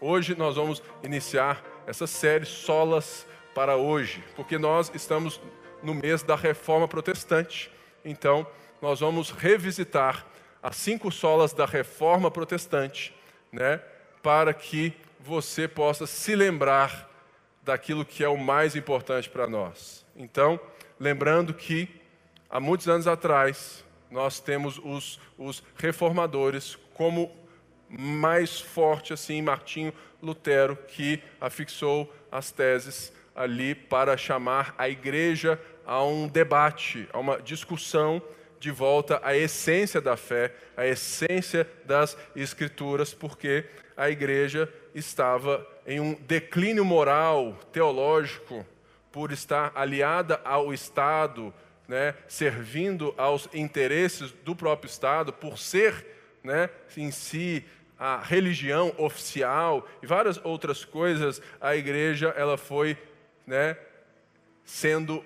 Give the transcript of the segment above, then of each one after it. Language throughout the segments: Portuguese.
Hoje nós vamos iniciar essa série Solas para hoje, porque nós estamos no mês da Reforma Protestante. Então, nós vamos revisitar as cinco solas da Reforma Protestante, né, para que você possa se lembrar daquilo que é o mais importante para nós. Então, lembrando que há muitos anos atrás nós temos os, os reformadores como mais forte assim Martinho Lutero que afixou as teses ali para chamar a igreja a um debate, a uma discussão de volta à essência da fé, à essência das escrituras, porque a igreja estava em um declínio moral, teológico, por estar aliada ao Estado, né, servindo aos interesses do próprio Estado, por ser né, em si a religião oficial e várias outras coisas, a igreja ela foi né, sendo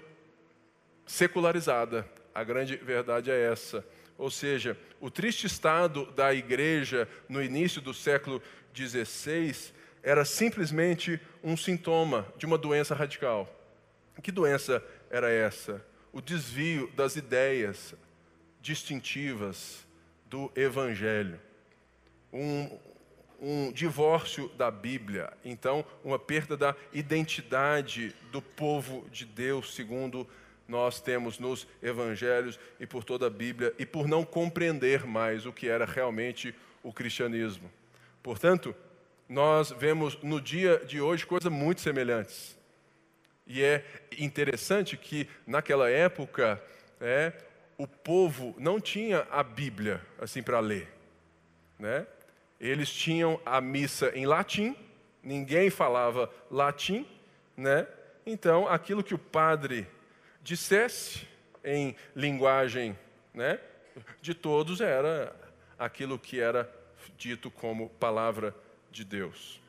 secularizada. A grande verdade é essa. Ou seja, o triste estado da igreja no início do século XVI era simplesmente um sintoma de uma doença radical. Que doença era essa? O desvio das ideias distintivas do Evangelho. Um, um divórcio da Bíblia, então, uma perda da identidade do povo de Deus, segundo nós temos nos evangelhos e por toda a Bíblia, e por não compreender mais o que era realmente o cristianismo. Portanto, nós vemos no dia de hoje coisas muito semelhantes. E é interessante que naquela época é, o povo não tinha a Bíblia assim para ler. Né? Eles tinham a missa em latim, ninguém falava latim, né? Então, aquilo que o padre dissesse em linguagem né, de todos era aquilo que era dito como palavra de Deus.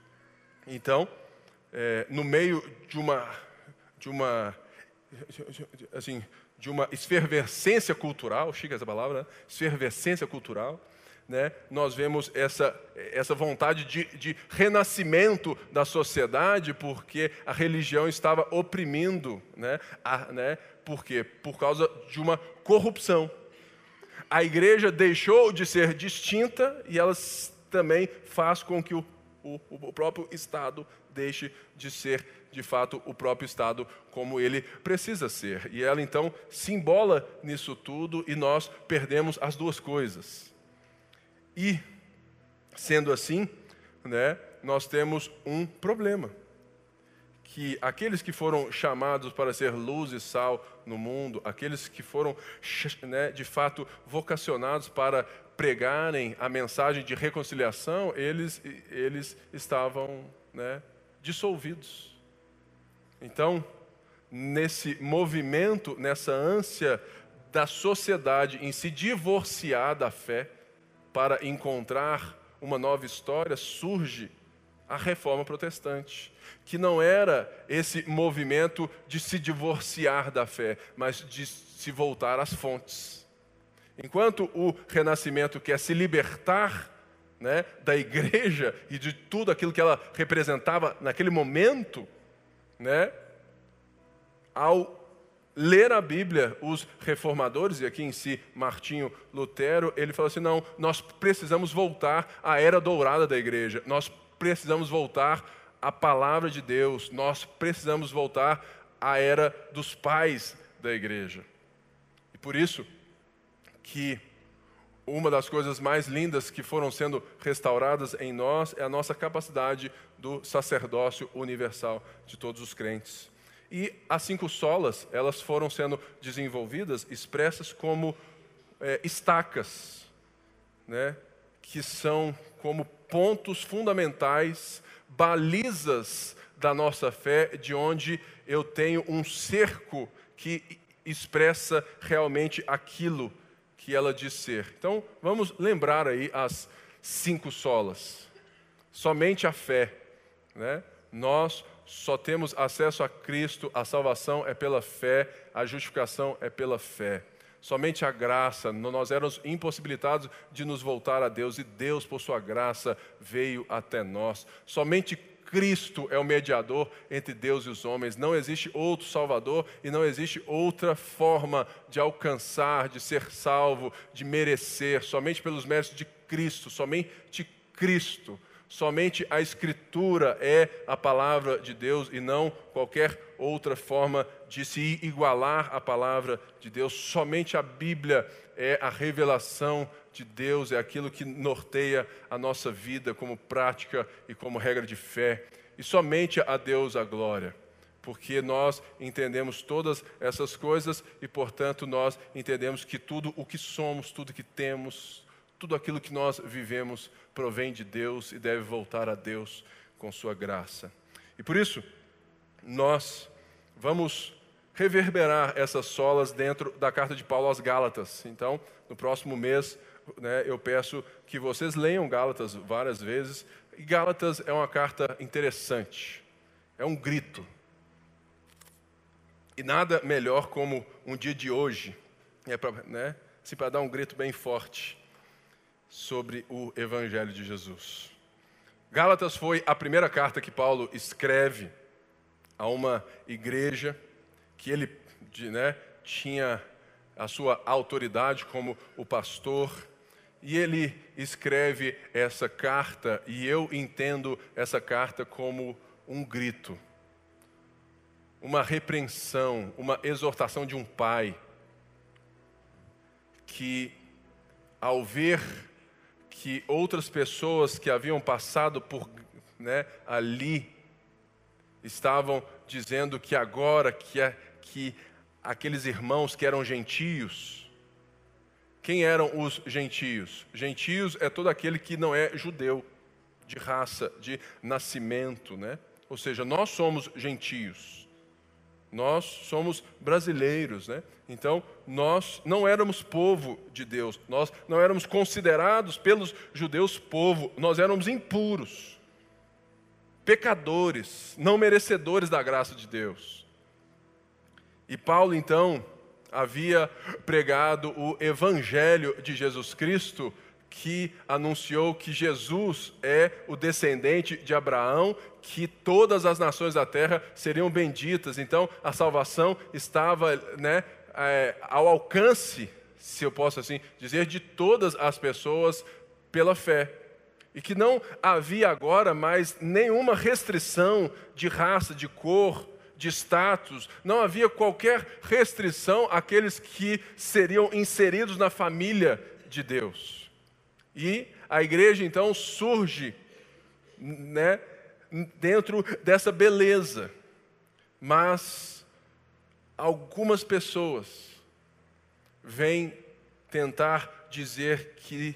Então, é, no meio de uma, de uma, assim, de uma esfervescência cultural, chega essa palavra, né? esfervescência cultural, né, nós vemos essa, essa vontade de, de renascimento da sociedade, porque a religião estava oprimindo, né, a, né, por quê? Por causa de uma corrupção. A igreja deixou de ser distinta e ela também faz com que o, o, o próprio Estado deixe de ser de fato o próprio Estado como ele precisa ser. E ela então se embola nisso tudo e nós perdemos as duas coisas. E, sendo assim, né, nós temos um problema. Que aqueles que foram chamados para ser luz e sal no mundo, aqueles que foram né, de fato vocacionados para pregarem a mensagem de reconciliação, eles, eles estavam né, dissolvidos. Então, nesse movimento, nessa ânsia da sociedade em se divorciar da fé, para encontrar uma nova história, surge a reforma protestante, que não era esse movimento de se divorciar da fé, mas de se voltar às fontes. Enquanto o renascimento quer se libertar né, da igreja e de tudo aquilo que ela representava naquele momento, né, ao ler a Bíblia, os reformadores, e aqui em si Martinho Lutero, ele falou assim: não, nós precisamos voltar à era dourada da igreja, nós precisamos voltar à palavra de Deus, nós precisamos voltar à era dos pais da igreja. E por isso que uma das coisas mais lindas que foram sendo restauradas em nós é a nossa capacidade do sacerdócio universal de todos os crentes. E as cinco solas, elas foram sendo desenvolvidas, expressas como é, estacas, né, que são como pontos fundamentais, balizas da nossa fé, de onde eu tenho um cerco que expressa realmente aquilo que ela diz ser. Então, vamos lembrar aí as cinco solas. Somente a fé, né? Nós só temos acesso a Cristo, a salvação é pela fé, a justificação é pela fé. Somente a graça, nós éramos impossibilitados de nos voltar a Deus e Deus, por sua graça, veio até nós. Somente Cristo é o mediador entre Deus e os homens. Não existe outro Salvador e não existe outra forma de alcançar, de ser salvo, de merecer, somente pelos méritos de Cristo, somente Cristo. Somente a Escritura é a palavra de Deus e não qualquer outra forma de se igualar à palavra de Deus. Somente a Bíblia é a revelação de Deus, é aquilo que norteia a nossa vida como prática e como regra de fé. E somente a Deus a glória, porque nós entendemos todas essas coisas e, portanto, nós entendemos que tudo o que somos, tudo que temos, tudo aquilo que nós vivemos provém de Deus e deve voltar a Deus com Sua graça. E por isso, nós vamos reverberar essas solas dentro da carta de Paulo aos Gálatas. Então, no próximo mês, né, eu peço que vocês leiam Gálatas várias vezes. E Gálatas é uma carta interessante, é um grito. E nada melhor como um dia de hoje, é para né, assim, dar um grito bem forte sobre o Evangelho de Jesus. Gálatas foi a primeira carta que Paulo escreve a uma igreja que ele né, tinha a sua autoridade como o pastor. E ele escreve essa carta, e eu entendo essa carta como um grito, uma repreensão, uma exortação de um pai, que, ao ver que outras pessoas que haviam passado por né, ali estavam dizendo que agora que, é, que aqueles irmãos que eram gentios, quem eram os gentios? Gentios é todo aquele que não é judeu, de raça, de nascimento, né? Ou seja, nós somos gentios. Nós somos brasileiros, né? Então, nós não éramos povo de Deus, nós não éramos considerados pelos judeus povo, nós éramos impuros, pecadores, não merecedores da graça de Deus. E Paulo, então, havia pregado o evangelho de Jesus Cristo, que anunciou que Jesus é o descendente de Abraão, que todas as nações da terra seriam benditas. Então, a salvação estava né, é, ao alcance, se eu posso assim dizer, de todas as pessoas pela fé. E que não havia agora mais nenhuma restrição de raça, de cor, de status, não havia qualquer restrição àqueles que seriam inseridos na família de Deus. E a igreja então surge né, dentro dessa beleza, mas algumas pessoas vêm tentar dizer que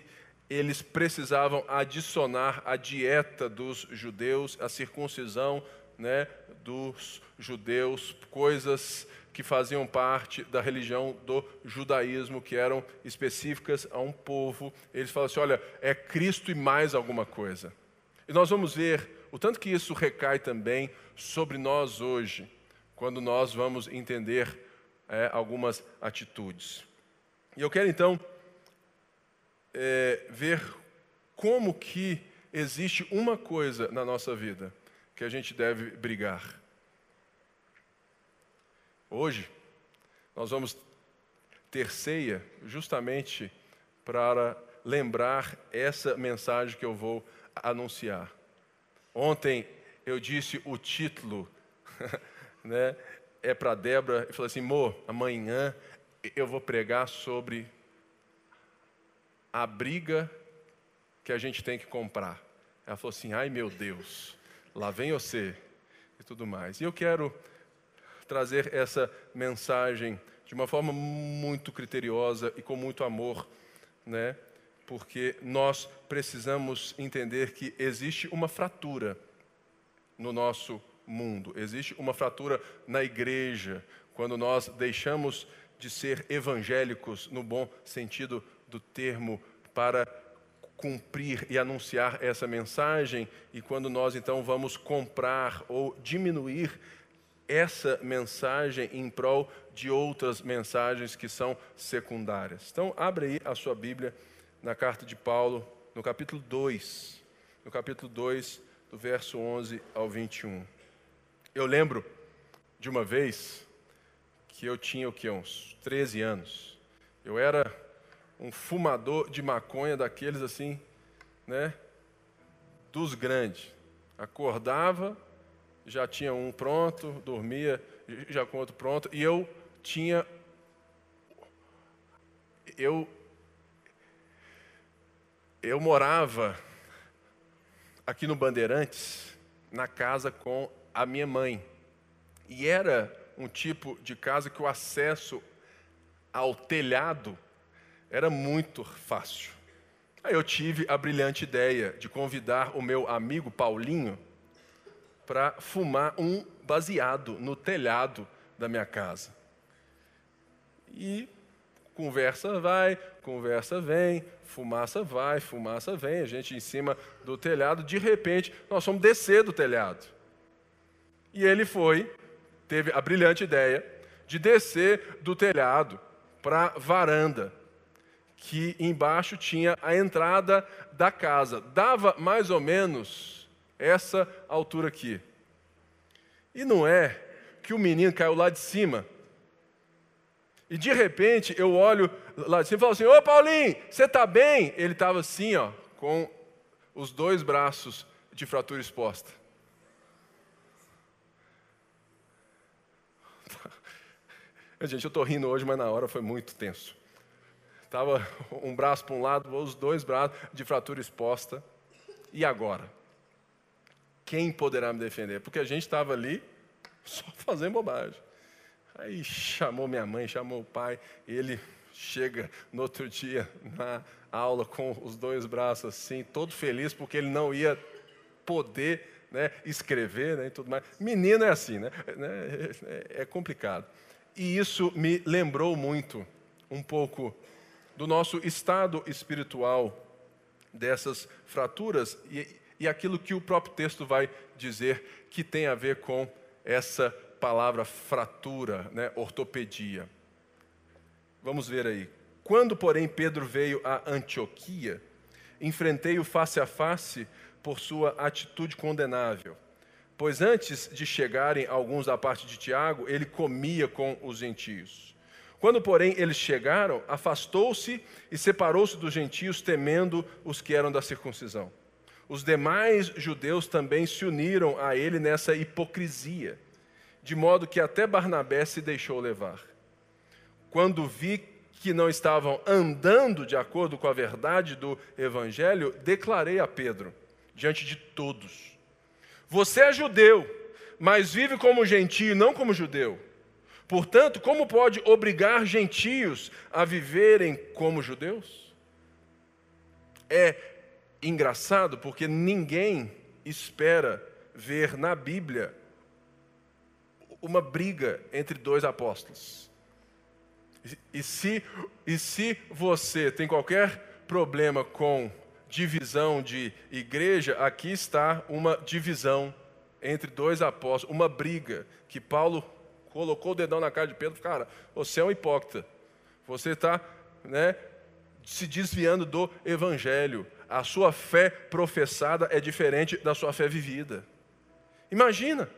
eles precisavam adicionar a dieta dos judeus, a circuncisão né, dos judeus, coisas que faziam parte da religião do judaísmo, que eram específicas a um povo. Eles falam assim: olha, é Cristo e mais alguma coisa. E nós vamos ver o tanto que isso recai também sobre nós hoje quando nós vamos entender é, algumas atitudes. E eu quero então é, ver como que existe uma coisa na nossa vida que a gente deve brigar. Hoje, nós vamos ter ceia justamente para lembrar essa mensagem que eu vou anunciar. Ontem eu disse o título né, é para Débora e falou assim: Mo, amanhã eu vou pregar sobre a briga que a gente tem que comprar. Ela falou assim: ai meu Deus, lá vem você e tudo mais. E eu quero trazer essa mensagem de uma forma muito criteriosa e com muito amor, né? Porque nós precisamos entender que existe uma fratura no nosso mundo. Existe uma fratura na igreja quando nós deixamos de ser evangélicos no bom sentido do termo para cumprir e anunciar essa mensagem e quando nós então vamos comprar ou diminuir essa mensagem em prol de outras mensagens que são secundárias. Então, abre aí a sua Bíblia na carta de Paulo, no capítulo 2, no capítulo 2, do verso 11 ao 21. Eu lembro de uma vez que eu tinha o que uns 13 anos. Eu era um fumador de maconha daqueles assim, né? Dos grandes. Acordava, já tinha um pronto, dormia já com outro pronto, e eu tinha eu eu morava aqui no Bandeirantes, na casa com a minha mãe. E era um tipo de casa que o acesso ao telhado era muito fácil. Aí eu tive a brilhante ideia de convidar o meu amigo Paulinho para fumar um baseado no telhado da minha casa. E conversa vai, conversa vem, fumaça vai, fumaça vem, a gente em cima do telhado, de repente nós fomos descer do telhado. E ele foi teve a brilhante ideia de descer do telhado para a varanda, que embaixo tinha a entrada da casa. Dava mais ou menos essa altura aqui. E não é que o menino caiu lá de cima. E de repente eu olho lá de cima e falo assim: Ô Paulinho, você está bem? Ele estava assim, ó, com os dois braços de fratura exposta. Gente, eu estou rindo hoje, mas na hora foi muito tenso. Estava um braço para um lado, os dois braços de fratura exposta. E agora? Quem poderá me defender? Porque a gente estava ali só fazendo bobagem. Aí chamou minha mãe, chamou o pai, ele chega no outro dia na aula com os dois braços assim, todo feliz porque ele não ia poder né, escrever né, e tudo mais. Menino é assim, né? É, é complicado. E isso me lembrou muito, um pouco, do nosso estado espiritual, dessas fraturas e, e aquilo que o próprio texto vai dizer que tem a ver com essa palavra fratura, né, ortopedia. Vamos ver aí. Quando, porém, Pedro veio a Antioquia, enfrentei-o face a face por sua atitude condenável. Pois antes de chegarem alguns da parte de Tiago, ele comia com os gentios. Quando, porém, eles chegaram, afastou-se e separou-se dos gentios, temendo os que eram da circuncisão. Os demais judeus também se uniram a ele nessa hipocrisia, de modo que até Barnabé se deixou levar. Quando vi que não estavam andando de acordo com a verdade do evangelho, declarei a Pedro, diante de todos: você é judeu, mas vive como gentio não como judeu. Portanto, como pode obrigar gentios a viverem como judeus? É engraçado porque ninguém espera ver na Bíblia uma briga entre dois apóstolos. E se, e se você tem qualquer problema com divisão de igreja, aqui está uma divisão entre dois apóstolos, uma briga que Paulo colocou o dedão na cara de Pedro, cara, você é um hipócrita. Você está, né, se desviando do evangelho. A sua fé professada é diferente da sua fé vivida. Imagina.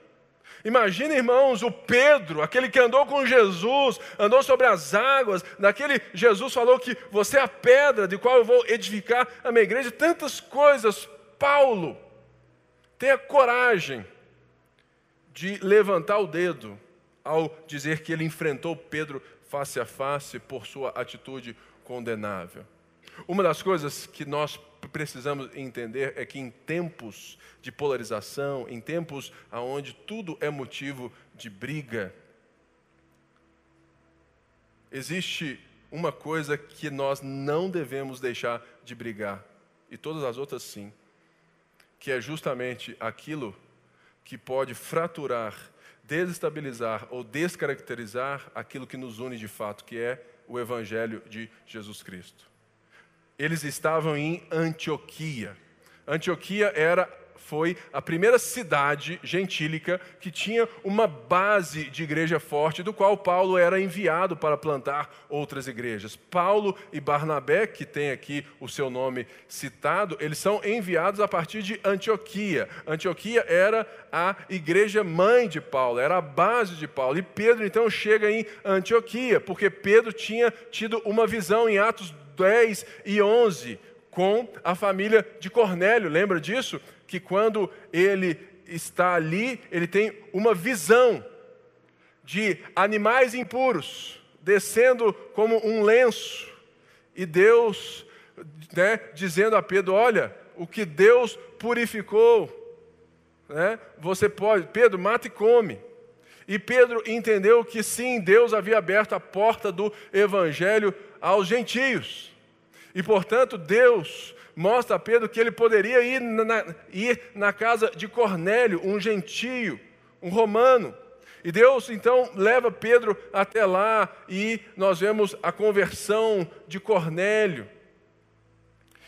Imagina, irmãos, o Pedro, aquele que andou com Jesus, andou sobre as águas, daquele Jesus falou que você é a pedra de qual eu vou edificar a minha igreja, tantas coisas. Paulo, tenha coragem de levantar o dedo ao dizer que ele enfrentou Pedro face a face por sua atitude condenável. Uma das coisas que nós precisamos entender é que em tempos de polarização, em tempos onde tudo é motivo de briga, existe uma coisa que nós não devemos deixar de brigar, e todas as outras sim, que é justamente aquilo que pode fraturar, desestabilizar ou descaracterizar aquilo que nos une de fato, que é o Evangelho de Jesus Cristo eles estavam em Antioquia. Antioquia era foi a primeira cidade gentílica que tinha uma base de igreja forte, do qual Paulo era enviado para plantar outras igrejas. Paulo e Barnabé, que tem aqui o seu nome citado, eles são enviados a partir de Antioquia. Antioquia era a igreja mãe de Paulo, era a base de Paulo. E Pedro então chega em Antioquia, porque Pedro tinha tido uma visão em Atos 10 e 11 com a família de Cornélio. Lembra disso? Que quando ele está ali, ele tem uma visão de animais impuros descendo como um lenço e Deus né, dizendo a Pedro: Olha, o que Deus purificou, né, você pode, Pedro, mata e come. E Pedro entendeu que sim, Deus havia aberto a porta do evangelho aos gentios. E, portanto, Deus mostra a Pedro que ele poderia ir na, ir na casa de Cornélio, um gentio, um romano. E Deus então leva Pedro até lá e nós vemos a conversão de Cornélio.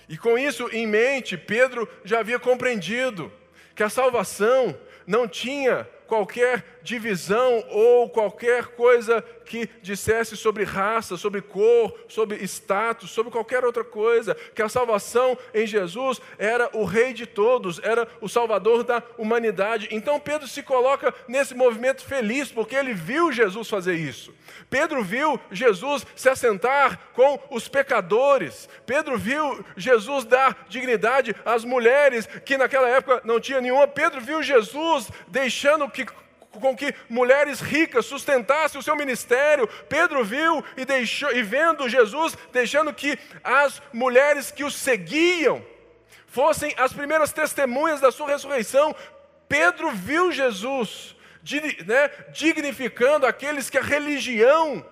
E com isso em mente, Pedro já havia compreendido que a salvação não tinha qualquer divisão ou qualquer coisa que dissesse sobre raça, sobre cor, sobre status, sobre qualquer outra coisa, que a salvação em Jesus era o rei de todos, era o salvador da humanidade. Então Pedro se coloca nesse movimento feliz porque ele viu Jesus fazer isso. Pedro viu Jesus se assentar com os pecadores. Pedro viu Jesus dar dignidade às mulheres que naquela época não tinha nenhuma. Pedro viu Jesus deixando que com que mulheres ricas sustentassem o seu ministério. Pedro viu e, deixou, e vendo Jesus, deixando que as mulheres que o seguiam fossem as primeiras testemunhas da sua ressurreição. Pedro viu Jesus né, dignificando aqueles que a religião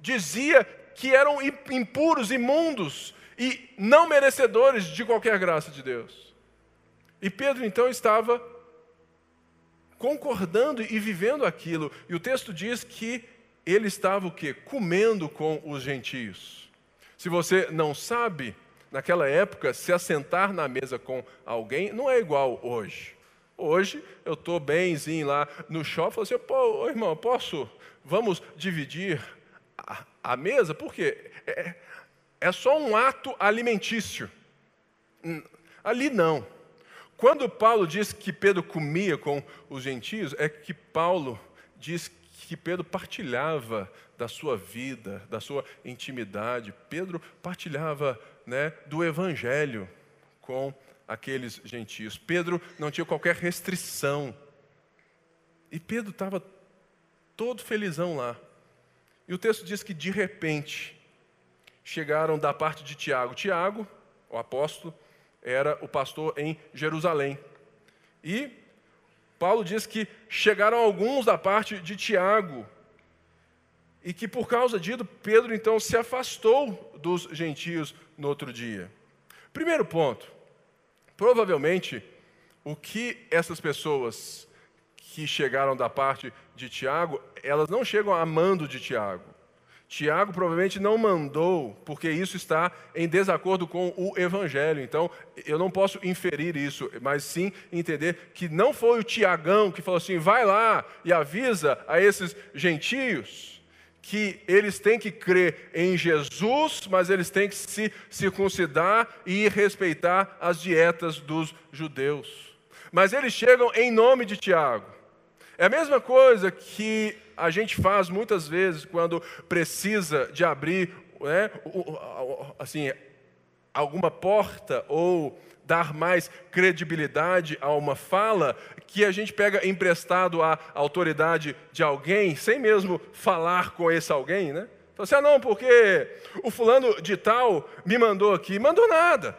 dizia que eram impuros, imundos e não merecedores de qualquer graça de Deus. E Pedro então estava concordando e vivendo aquilo. E o texto diz que ele estava o quê? Comendo com os gentios. Se você não sabe, naquela época, se assentar na mesa com alguém não é igual hoje. Hoje eu estou bemzinho lá no shopping, falo assim, pô, irmão, posso, vamos dividir a, a mesa? Por quê? É, é só um ato alimentício. Ali não. Quando Paulo diz que Pedro comia com os gentios, é que Paulo diz que Pedro partilhava da sua vida, da sua intimidade. Pedro partilhava né, do evangelho com aqueles gentios. Pedro não tinha qualquer restrição. E Pedro estava todo felizão lá. E o texto diz que de repente chegaram da parte de Tiago. Tiago, o apóstolo, era o pastor em Jerusalém. E Paulo diz que chegaram alguns da parte de Tiago, e que por causa disso, Pedro então se afastou dos gentios no outro dia. Primeiro ponto, provavelmente o que essas pessoas que chegaram da parte de Tiago, elas não chegam amando de Tiago. Tiago provavelmente não mandou, porque isso está em desacordo com o Evangelho. Então, eu não posso inferir isso, mas sim entender que não foi o Tiagão que falou assim: vai lá e avisa a esses gentios que eles têm que crer em Jesus, mas eles têm que se circuncidar e respeitar as dietas dos judeus. Mas eles chegam em nome de Tiago. É a mesma coisa que a gente faz muitas vezes quando precisa de abrir né, assim, alguma porta ou dar mais credibilidade a uma fala, que a gente pega emprestado a autoridade de alguém, sem mesmo falar com esse alguém, né? Então, assim, ah, não, porque o fulano de tal me mandou aqui. Mandou nada.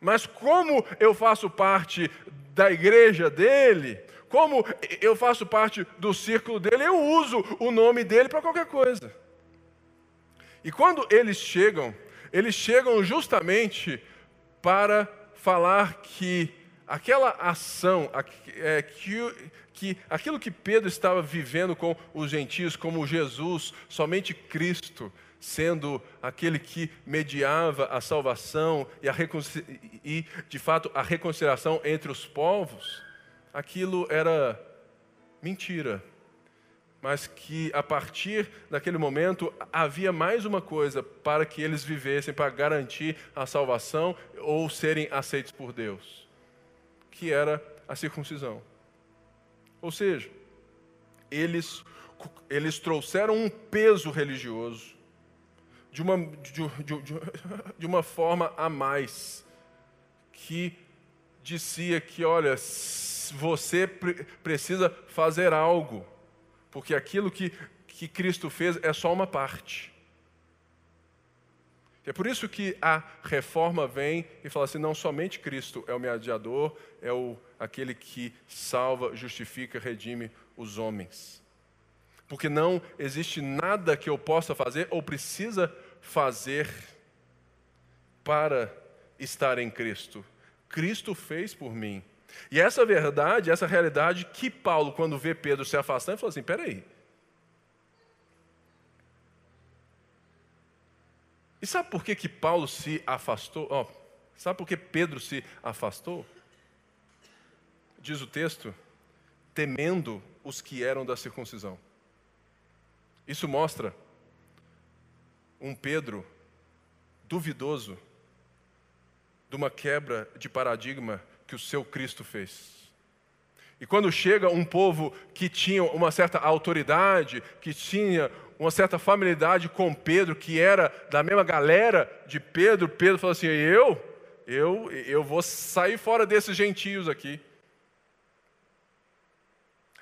Mas como eu faço parte da igreja dele, como eu faço parte do círculo dele, eu uso o nome dele para qualquer coisa. E quando eles chegam, eles chegam justamente para falar que aquela ação, é, que, que aquilo que Pedro estava vivendo com os gentios, como Jesus, somente Cristo, sendo aquele que mediava a salvação e, a e, de fato, a reconciliação entre os povos, aquilo era mentira. Mas que a partir daquele momento havia mais uma coisa para que eles vivessem, para garantir a salvação ou serem aceitos por Deus, que era a circuncisão. Ou seja, eles, eles trouxeram um peso religioso de uma, de, de, de uma forma a mais, que dizia que, olha, você precisa fazer algo, porque aquilo que, que Cristo fez é só uma parte. É por isso que a reforma vem e fala assim: não somente Cristo é o mediador, é o, aquele que salva, justifica, redime os homens porque não existe nada que eu possa fazer ou precisa fazer para estar em Cristo. Cristo fez por mim. E essa verdade, essa realidade que Paulo, quando vê Pedro se afastando, falou assim: peraí. E sabe por que, que Paulo se afastou? Oh, sabe por que Pedro se afastou? Diz o texto: temendo os que eram da circuncisão. Isso mostra um Pedro duvidoso de uma quebra de paradigma que o seu Cristo fez. E quando chega um povo que tinha uma certa autoridade, que tinha uma certa familiaridade com Pedro, que era da mesma galera de Pedro, Pedro falou assim: Eu, eu, eu vou sair fora desses gentios aqui.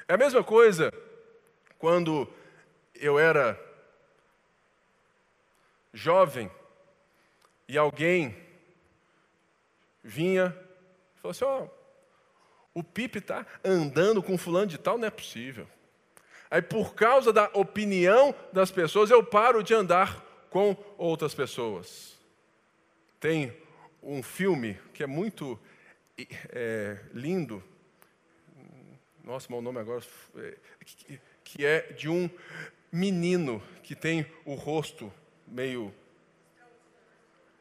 É a mesma coisa quando eu era jovem e alguém vinha falou assim: oh, o Pipe está andando com fulano de tal, não é possível. Aí, por causa da opinião das pessoas, eu paro de andar com outras pessoas. Tem um filme que é muito é, lindo, nossa, meu nome agora, é, que é de um menino que tem o rosto meio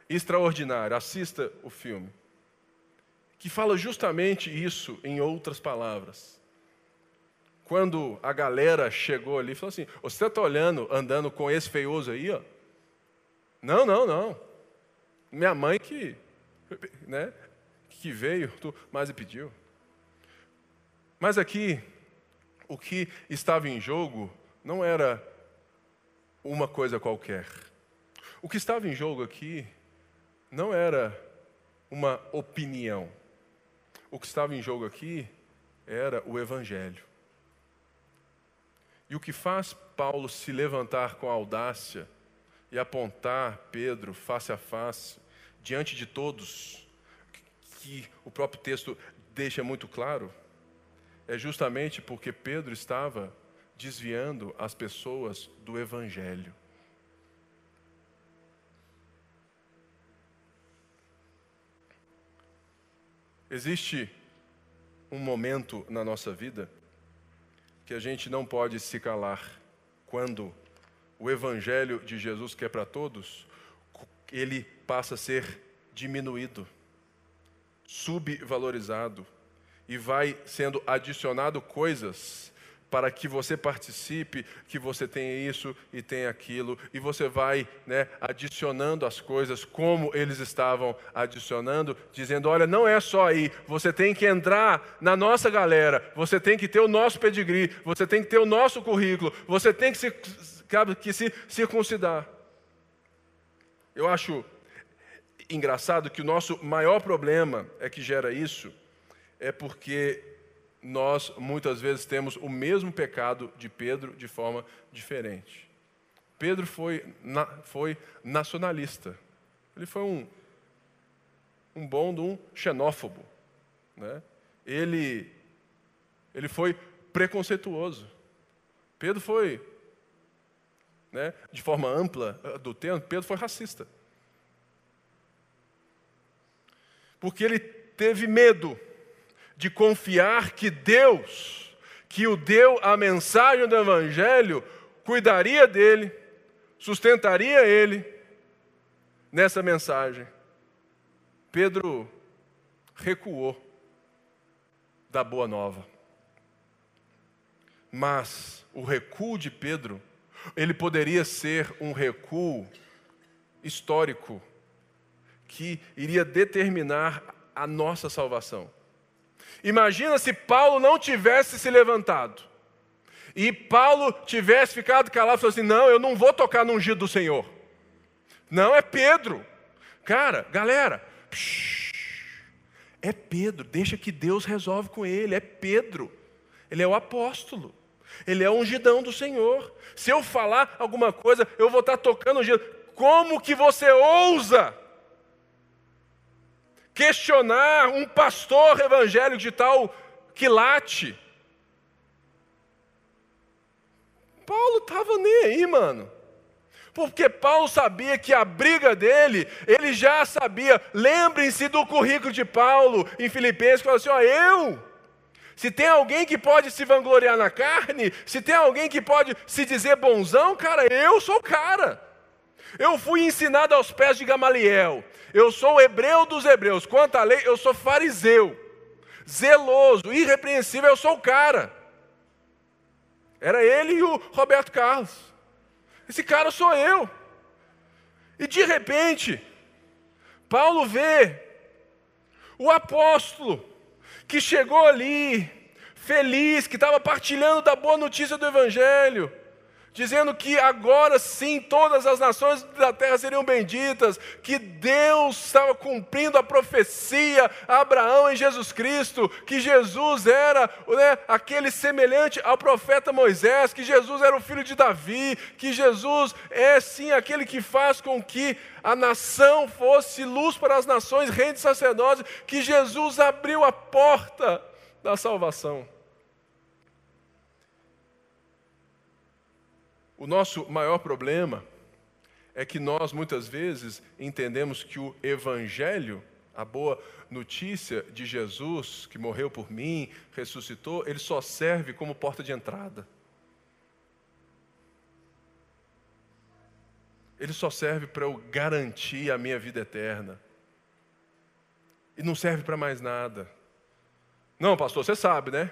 extraordinário. Assista o filme. Que fala justamente isso em outras palavras. Quando a galera chegou ali, falou assim: Você está olhando, andando com esse feioso aí? Ó? Não, não, não. Minha mãe que, né, que veio, mas e pediu. Mas aqui, o que estava em jogo não era uma coisa qualquer. O que estava em jogo aqui não era uma opinião. O que estava em jogo aqui era o Evangelho. E o que faz Paulo se levantar com audácia e apontar Pedro face a face, diante de todos, que o próprio texto deixa muito claro, é justamente porque Pedro estava desviando as pessoas do Evangelho. Existe um momento na nossa vida que a gente não pode se calar. Quando o Evangelho de Jesus, que é para todos, ele passa a ser diminuído, subvalorizado e vai sendo adicionado coisas para que você participe, que você tenha isso e tenha aquilo, e você vai né, adicionando as coisas como eles estavam adicionando, dizendo: olha, não é só aí, você tem que entrar na nossa galera, você tem que ter o nosso pedigree, você tem que ter o nosso currículo, você tem que se, que se circuncidar. Eu acho engraçado que o nosso maior problema é que gera isso, é porque nós muitas vezes temos o mesmo pecado de Pedro de forma diferente. Pedro foi, na, foi nacionalista. Ele foi um, um bom de um xenófobo. Né? Ele, ele foi preconceituoso. Pedro foi, né, de forma ampla eh, do termo, Pedro foi racista. Porque ele teve medo de confiar que Deus, que o deu a mensagem do Evangelho, cuidaria dele, sustentaria ele nessa mensagem. Pedro recuou da boa nova. Mas o recuo de Pedro, ele poderia ser um recuo histórico que iria determinar a nossa salvação. Imagina se Paulo não tivesse se levantado e Paulo tivesse ficado calado e falou assim: Não, eu não vou tocar no ungido do Senhor. Não, é Pedro. Cara, galera, é Pedro, deixa que Deus resolve com ele, é Pedro. Ele é o apóstolo. Ele é o ungidão do Senhor. Se eu falar alguma coisa, eu vou estar tocando ungido. Como que você ousa questionar um pastor evangélico de tal quilate? Paulo estava nem aí, mano. Porque Paulo sabia que a briga dele, ele já sabia. Lembrem-se do currículo de Paulo em Filipenses, que fala assim: ó, eu. Se tem alguém que pode se vangloriar na carne, se tem alguém que pode se dizer bonzão, cara, eu sou o cara. Eu fui ensinado aos pés de Gamaliel. Eu sou hebreu dos hebreus. Quanto à lei, eu sou fariseu. Zeloso, irrepreensível, eu sou o cara. Era ele e o Roberto Carlos. Esse cara sou eu. E de repente, Paulo vê o apóstolo que chegou ali, feliz, que estava partilhando da boa notícia do Evangelho, dizendo que agora sim todas as nações da terra seriam benditas, que Deus estava cumprindo a profecia a Abraão em Jesus Cristo, que Jesus era né, aquele semelhante ao profeta Moisés, que Jesus era o filho de Davi, que Jesus é sim aquele que faz com que a nação fosse luz para as nações, rei de sacerdotes, que Jesus abriu a porta da salvação. O nosso maior problema é que nós muitas vezes entendemos que o Evangelho, a boa notícia de Jesus, que morreu por mim, ressuscitou, ele só serve como porta de entrada. Ele só serve para eu garantir a minha vida eterna. E não serve para mais nada. Não, pastor, você sabe, né?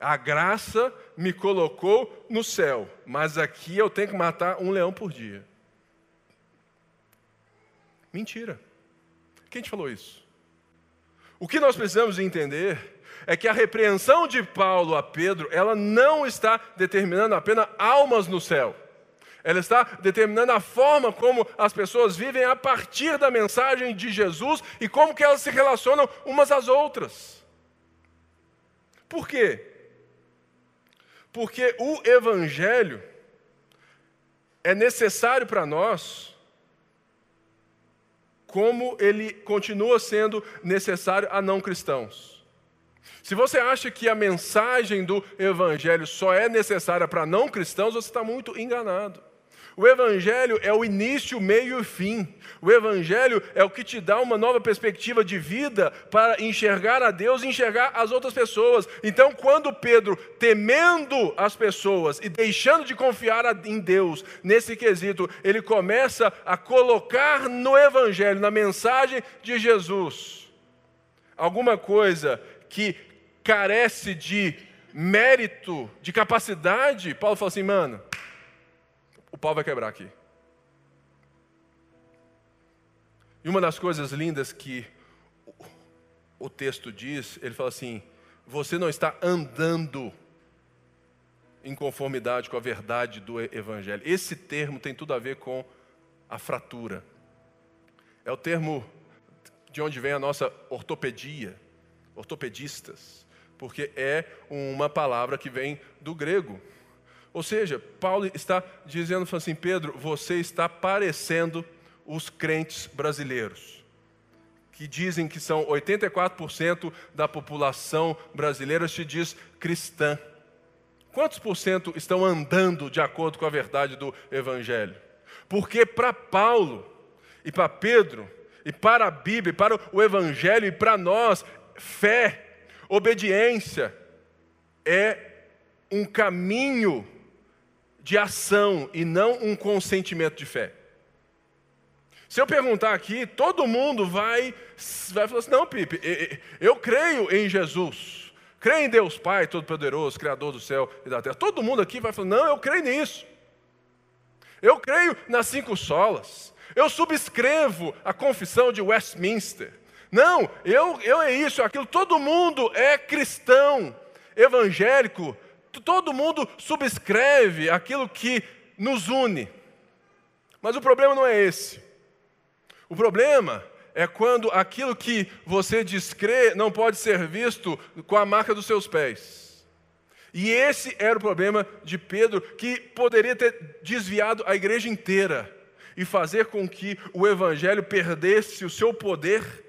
A graça me colocou no céu, mas aqui eu tenho que matar um leão por dia. Mentira. Quem te falou isso? O que nós precisamos entender é que a repreensão de Paulo a Pedro, ela não está determinando apenas almas no céu. Ela está determinando a forma como as pessoas vivem a partir da mensagem de Jesus e como que elas se relacionam umas às outras. Por quê? Porque o Evangelho é necessário para nós, como ele continua sendo necessário a não cristãos. Se você acha que a mensagem do Evangelho só é necessária para não cristãos, você está muito enganado. O Evangelho é o início, meio e fim. O Evangelho é o que te dá uma nova perspectiva de vida para enxergar a Deus e enxergar as outras pessoas. Então, quando Pedro, temendo as pessoas e deixando de confiar em Deus nesse quesito, ele começa a colocar no Evangelho, na mensagem de Jesus, alguma coisa que carece de mérito, de capacidade, Paulo fala assim, mano o pau vai quebrar aqui. E uma das coisas lindas que o texto diz, ele fala assim: você não está andando em conformidade com a verdade do Evangelho. Esse termo tem tudo a ver com a fratura. É o termo de onde vem a nossa ortopedia, ortopedistas, porque é uma palavra que vem do grego. Ou seja, Paulo está dizendo assim: Pedro, você está parecendo os crentes brasileiros, que dizem que são 84% da população brasileira, se diz cristã. Quantos por cento estão andando de acordo com a verdade do Evangelho? Porque para Paulo e para Pedro, e para a Bíblia, e para o Evangelho, e para nós, fé, obediência, é um caminho de ação e não um consentimento de fé. Se eu perguntar aqui, todo mundo vai, vai falar assim: não, Pipe, eu creio em Jesus, creio em Deus Pai Todo-Poderoso, Criador do céu e da terra. Todo mundo aqui vai falar: não, eu creio nisso. Eu creio nas cinco solas. Eu subscrevo a confissão de Westminster. Não, eu, eu é isso, aquilo. Todo mundo é cristão, evangélico. Todo mundo subscreve aquilo que nos une. Mas o problema não é esse. O problema é quando aquilo que você descrê não pode ser visto com a marca dos seus pés. E esse era o problema de Pedro, que poderia ter desviado a igreja inteira e fazer com que o evangelho perdesse o seu poder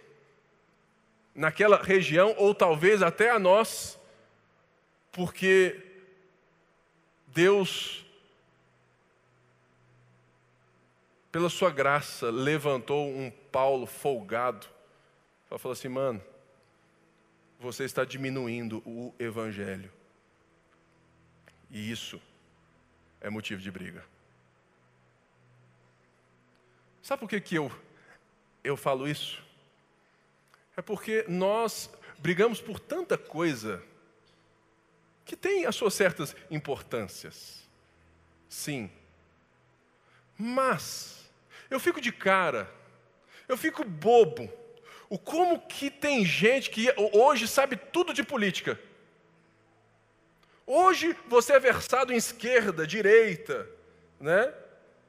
naquela região, ou talvez até a nós, porque Deus pela sua graça, levantou um Paulo folgado. Ela falou assim, mano, você está diminuindo o evangelho. E isso é motivo de briga. Sabe por que, que eu, eu falo isso? É porque nós brigamos por tanta coisa que tem as suas certas importâncias. Sim. Mas eu fico de cara, eu fico bobo. O como que tem gente que hoje sabe tudo de política. Hoje você é versado em esquerda, direita, né?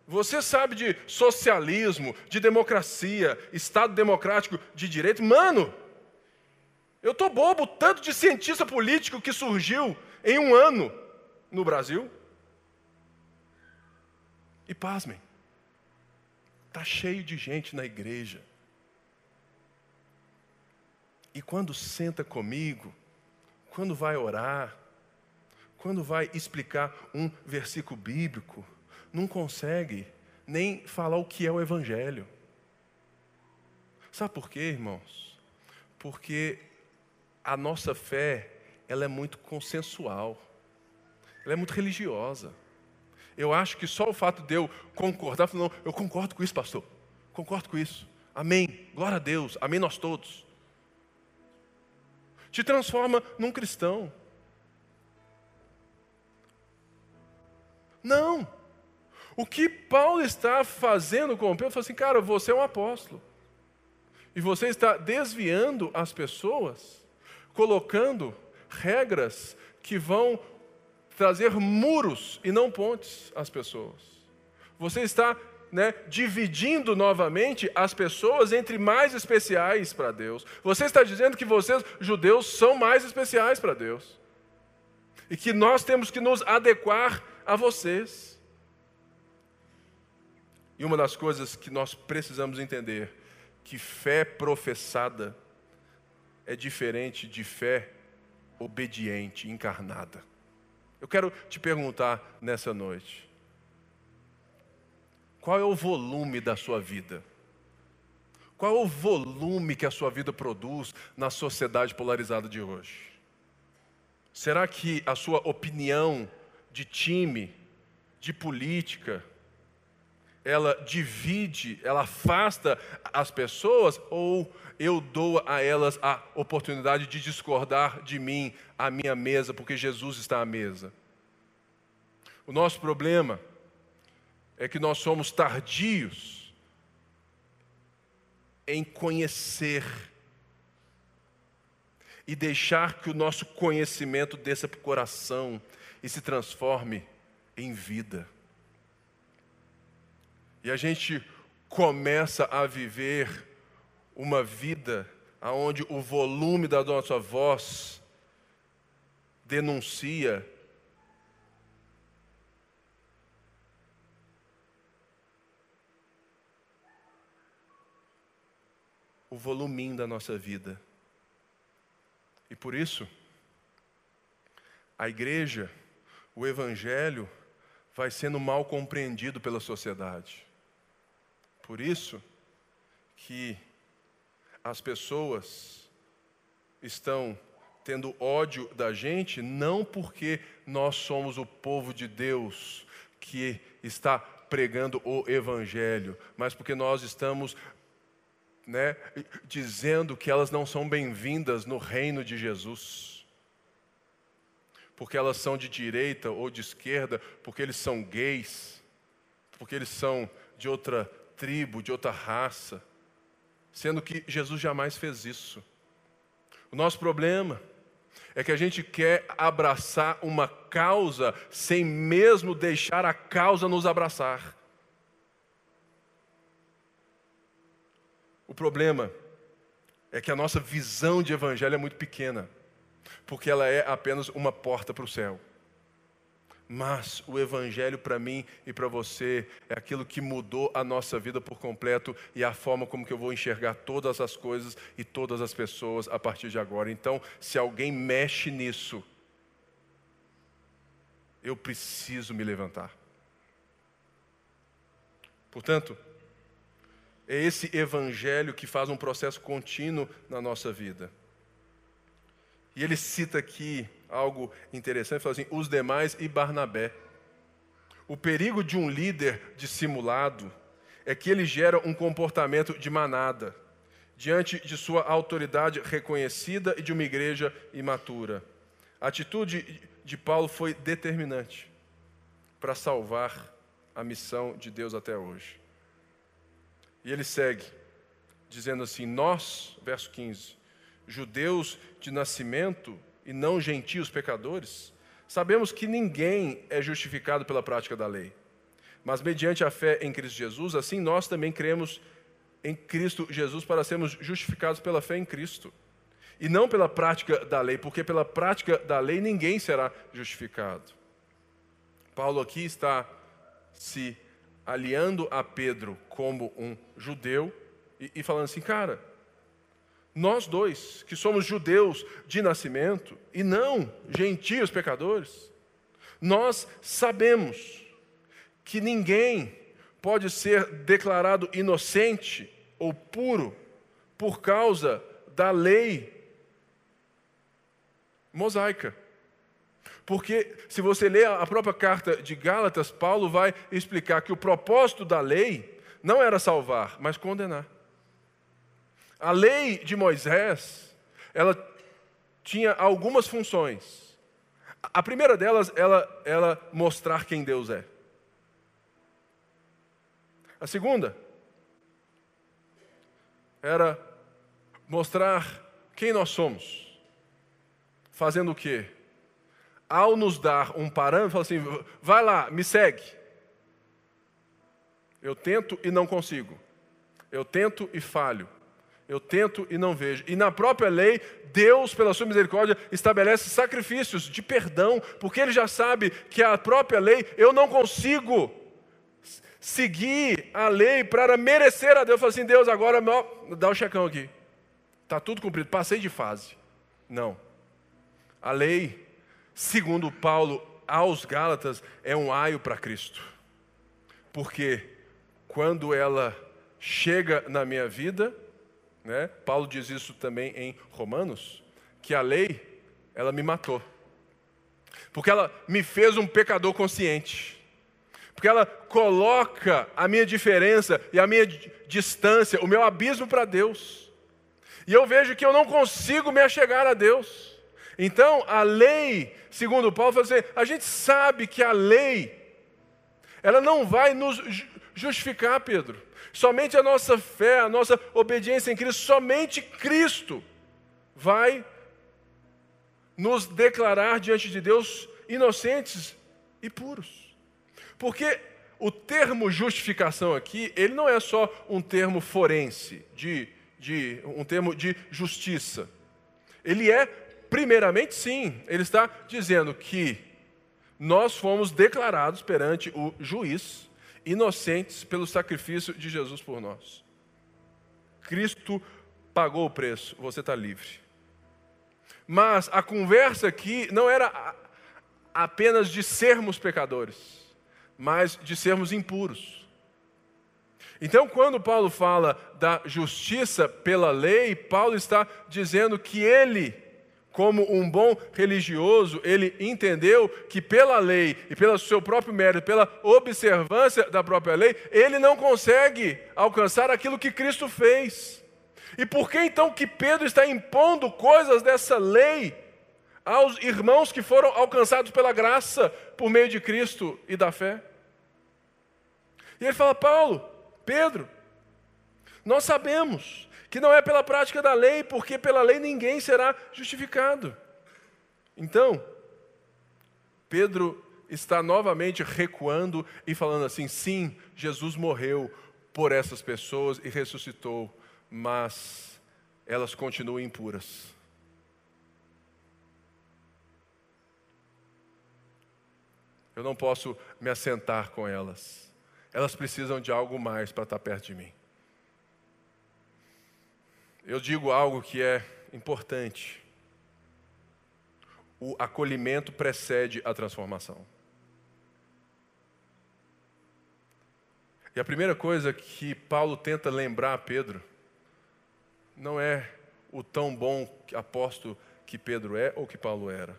Você sabe de socialismo, de democracia, Estado democrático de direito. Mano, eu tô bobo tanto de cientista político que surgiu em um ano no Brasil. E pasmem, Está cheio de gente na igreja. E quando senta comigo, quando vai orar, quando vai explicar um versículo bíblico, não consegue nem falar o que é o Evangelho. Sabe por quê, irmãos? Porque a nossa fé, ela é muito consensual, ela é muito religiosa. Eu acho que só o fato de eu concordar, não, eu concordo com isso, pastor. Concordo com isso. Amém. Glória a Deus. Amém nós todos. Te transforma num cristão. Não. O que Paulo está fazendo com Pedro, falou assim, cara, você é um apóstolo. E você está desviando as pessoas, colocando regras que vão trazer muros e não pontes às pessoas. Você está né, dividindo novamente as pessoas entre mais especiais para Deus. Você está dizendo que vocês, judeus, são mais especiais para Deus. E que nós temos que nos adequar a vocês. E uma das coisas que nós precisamos entender, que fé professada é diferente de fé obediente, encarnada. Eu quero te perguntar nessa noite: qual é o volume da sua vida? Qual é o volume que a sua vida produz na sociedade polarizada de hoje? Será que a sua opinião de time, de política, ela divide, ela afasta as pessoas ou eu dou a elas a oportunidade de discordar de mim à minha mesa, porque Jesus está à mesa. O nosso problema é que nós somos tardios em conhecer e deixar que o nosso conhecimento desça para o coração e se transforme em vida. E a gente começa a viver uma vida onde o volume da nossa voz denuncia o voluminho da nossa vida. E por isso, a igreja, o evangelho, vai sendo mal compreendido pela sociedade. Por isso que as pessoas estão tendo ódio da gente, não porque nós somos o povo de Deus que está pregando o Evangelho, mas porque nós estamos né, dizendo que elas não são bem-vindas no reino de Jesus. Porque elas são de direita ou de esquerda, porque eles são gays, porque eles são de outra tribo, de outra raça, sendo que Jesus jamais fez isso. O nosso problema é que a gente quer abraçar uma causa sem mesmo deixar a causa nos abraçar. O problema é que a nossa visão de evangelho é muito pequena, porque ela é apenas uma porta para o céu. Mas o Evangelho para mim e para você é aquilo que mudou a nossa vida por completo e a forma como que eu vou enxergar todas as coisas e todas as pessoas a partir de agora. Então, se alguém mexe nisso, eu preciso me levantar. Portanto, é esse Evangelho que faz um processo contínuo na nossa vida. E ele cita aqui algo interessante, fala assim: os demais e Barnabé. O perigo de um líder dissimulado é que ele gera um comportamento de manada, diante de sua autoridade reconhecida e de uma igreja imatura. A atitude de Paulo foi determinante para salvar a missão de Deus até hoje. E ele segue, dizendo assim: Nós, verso 15, judeus de nascimento e não gentios pecadores, sabemos que ninguém é justificado pela prática da lei. Mas mediante a fé em Cristo Jesus, assim nós também cremos em Cristo Jesus para sermos justificados pela fé em Cristo. E não pela prática da lei, porque pela prática da lei ninguém será justificado. Paulo aqui está se aliando a Pedro como um judeu e, e falando assim, cara, nós dois, que somos judeus de nascimento e não gentios pecadores, nós sabemos que ninguém pode ser declarado inocente ou puro por causa da lei mosaica. Porque se você ler a própria carta de Gálatas, Paulo vai explicar que o propósito da lei não era salvar, mas condenar. A lei de Moisés, ela tinha algumas funções. A primeira delas, ela, ela mostrar quem Deus é. A segunda era mostrar quem nós somos. Fazendo o quê? Ao nos dar um parâmetro, fala assim: vai lá, me segue. Eu tento e não consigo. Eu tento e falho. Eu tento e não vejo. E na própria lei, Deus, pela sua misericórdia, estabelece sacrifícios de perdão, porque Ele já sabe que a própria lei, eu não consigo seguir a lei para merecer a Deus. Fala assim, Deus, agora dá o um checão aqui. Está tudo cumprido, passei de fase. Não. A lei, segundo Paulo aos Gálatas, é um aio para Cristo. Porque quando ela chega na minha vida, né? Paulo diz isso também em Romanos, que a lei, ela me matou. Porque ela me fez um pecador consciente. Porque ela coloca a minha diferença e a minha distância, o meu abismo para Deus. E eu vejo que eu não consigo me achegar a Deus. Então, a lei, segundo Paulo, fala assim, a gente sabe que a lei, ela não vai nos justificar, Pedro. Somente a nossa fé, a nossa obediência em Cristo, somente Cristo vai nos declarar diante de Deus inocentes e puros. Porque o termo justificação aqui, ele não é só um termo forense, de, de, um termo de justiça. Ele é, primeiramente, sim, ele está dizendo que nós fomos declarados perante o juiz inocentes pelo sacrifício de Jesus por nós. Cristo pagou o preço, você está livre. Mas a conversa aqui não era apenas de sermos pecadores, mas de sermos impuros. Então, quando Paulo fala da justiça pela lei, Paulo está dizendo que ele, como um bom religioso, ele entendeu que pela lei e pelo seu próprio mérito, pela observância da própria lei, ele não consegue alcançar aquilo que Cristo fez. E por que então que Pedro está impondo coisas dessa lei aos irmãos que foram alcançados pela graça por meio de Cristo e da fé? E ele fala: Paulo, Pedro, nós sabemos que não é pela prática da lei, porque pela lei ninguém será justificado. Então, Pedro está novamente recuando e falando assim: sim, Jesus morreu por essas pessoas e ressuscitou, mas elas continuam impuras. Eu não posso me assentar com elas. Elas precisam de algo mais para estar perto de mim eu digo algo que é importante. O acolhimento precede a transformação. E a primeira coisa que Paulo tenta lembrar a Pedro não é o tão bom apóstolo que Pedro é ou que Paulo era,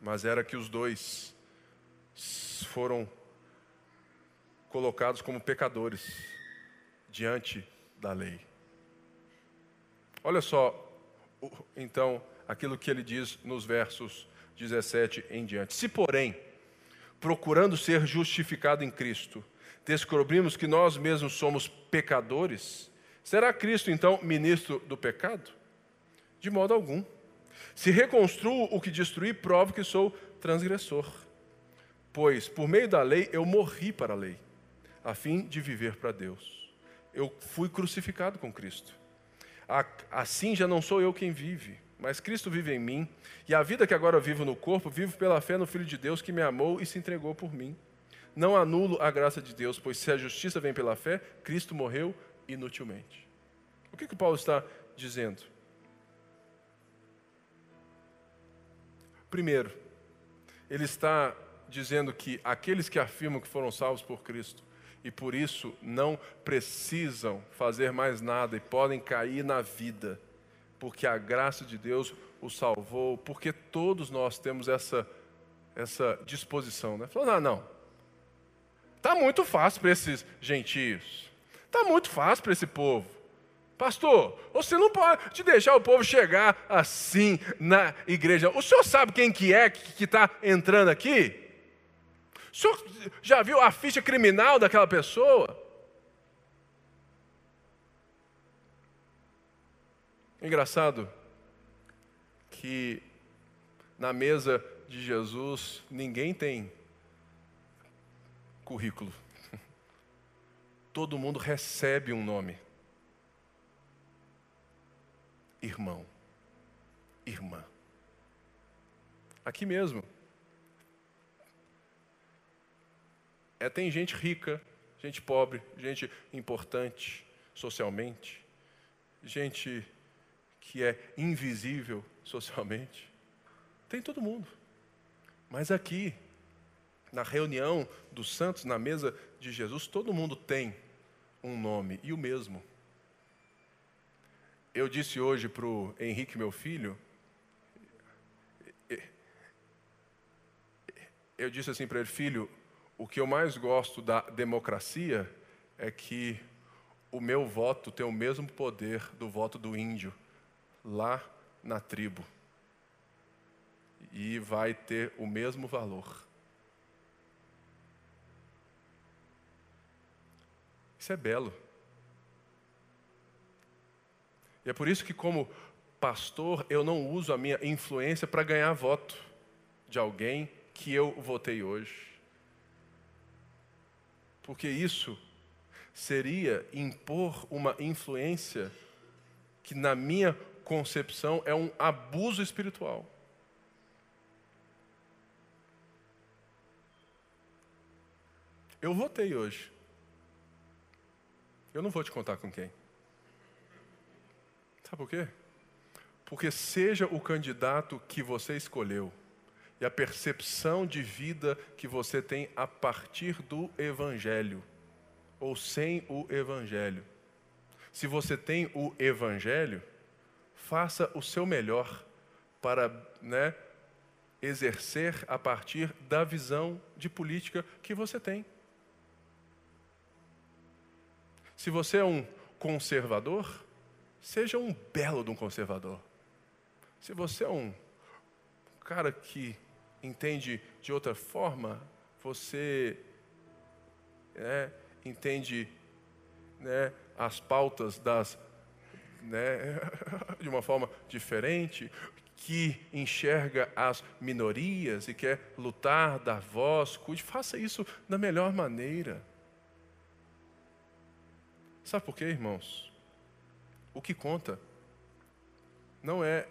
mas era que os dois foram colocados como pecadores diante da lei. Olha só, então, aquilo que ele diz nos versos 17 em diante. Se, porém, procurando ser justificado em Cristo, descobrimos que nós mesmos somos pecadores, será Cristo então ministro do pecado? De modo algum. Se reconstruo o que destruí, provo que sou transgressor. Pois, por meio da lei, eu morri para a lei, a fim de viver para Deus. Eu fui crucificado com Cristo. Assim já não sou eu quem vive, mas Cristo vive em mim, e a vida que agora vivo no corpo, vivo pela fé no Filho de Deus que me amou e se entregou por mim. Não anulo a graça de Deus, pois se a justiça vem pela fé, Cristo morreu inutilmente. O que, que Paulo está dizendo? Primeiro, ele está dizendo que aqueles que afirmam que foram salvos por Cristo e por isso não precisam fazer mais nada e podem cair na vida, porque a graça de Deus os salvou, porque todos nós temos essa, essa disposição. Né? Falando, ah, não, está muito fácil para esses gentios, está muito fácil para esse povo. Pastor, você não pode deixar o povo chegar assim na igreja. O senhor sabe quem que é que está entrando aqui? O senhor já viu a ficha criminal daquela pessoa? Engraçado que na mesa de Jesus ninguém tem currículo. Todo mundo recebe um nome. Irmão, irmã. Aqui mesmo, É, tem gente rica, gente pobre, gente importante socialmente, gente que é invisível socialmente. Tem todo mundo. Mas aqui, na reunião dos santos, na mesa de Jesus, todo mundo tem um nome e o mesmo. Eu disse hoje para o Henrique, meu filho, eu disse assim para ele, filho, o que eu mais gosto da democracia é que o meu voto tem o mesmo poder do voto do índio lá na tribo. E vai ter o mesmo valor. Isso é belo. E é por isso que, como pastor, eu não uso a minha influência para ganhar voto de alguém que eu votei hoje porque isso seria impor uma influência que, na minha concepção, é um abuso espiritual. Eu votei hoje. Eu não vou te contar com quem. Sabe por quê? Porque seja o candidato que você escolheu, a percepção de vida que você tem a partir do Evangelho, ou sem o Evangelho. Se você tem o Evangelho, faça o seu melhor para né, exercer a partir da visão de política que você tem. Se você é um conservador, seja um belo de um conservador. Se você é um cara que entende de outra forma, você é, entende né, as pautas das, né, de uma forma diferente, que enxerga as minorias e quer lutar, dar voz, cuide, faça isso da melhor maneira. Sabe por quê, irmãos? O que conta não é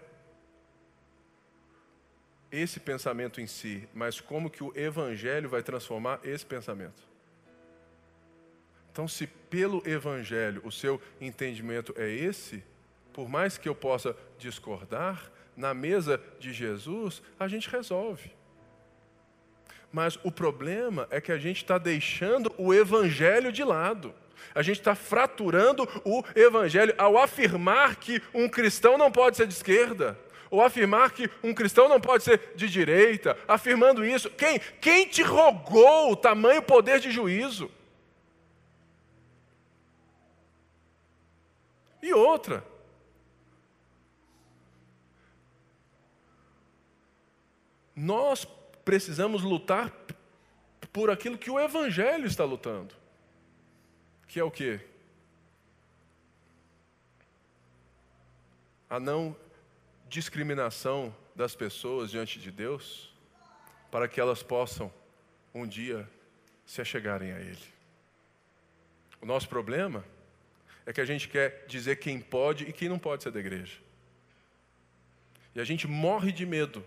esse pensamento em si, mas como que o evangelho vai transformar esse pensamento. Então, se pelo evangelho o seu entendimento é esse, por mais que eu possa discordar, na mesa de Jesus a gente resolve. Mas o problema é que a gente está deixando o evangelho de lado. A gente está fraturando o evangelho ao afirmar que um cristão não pode ser de esquerda, ou afirmar que um cristão não pode ser de direita, afirmando isso. Quem, quem te rogou o tamanho poder de juízo? E outra. Nós precisamos lutar por aquilo que o Evangelho está lutando. Que é o quê? A não discriminação das pessoas diante de Deus, para que elas possam um dia se achegarem a Ele. O nosso problema é que a gente quer dizer quem pode e quem não pode ser da igreja. E a gente morre de medo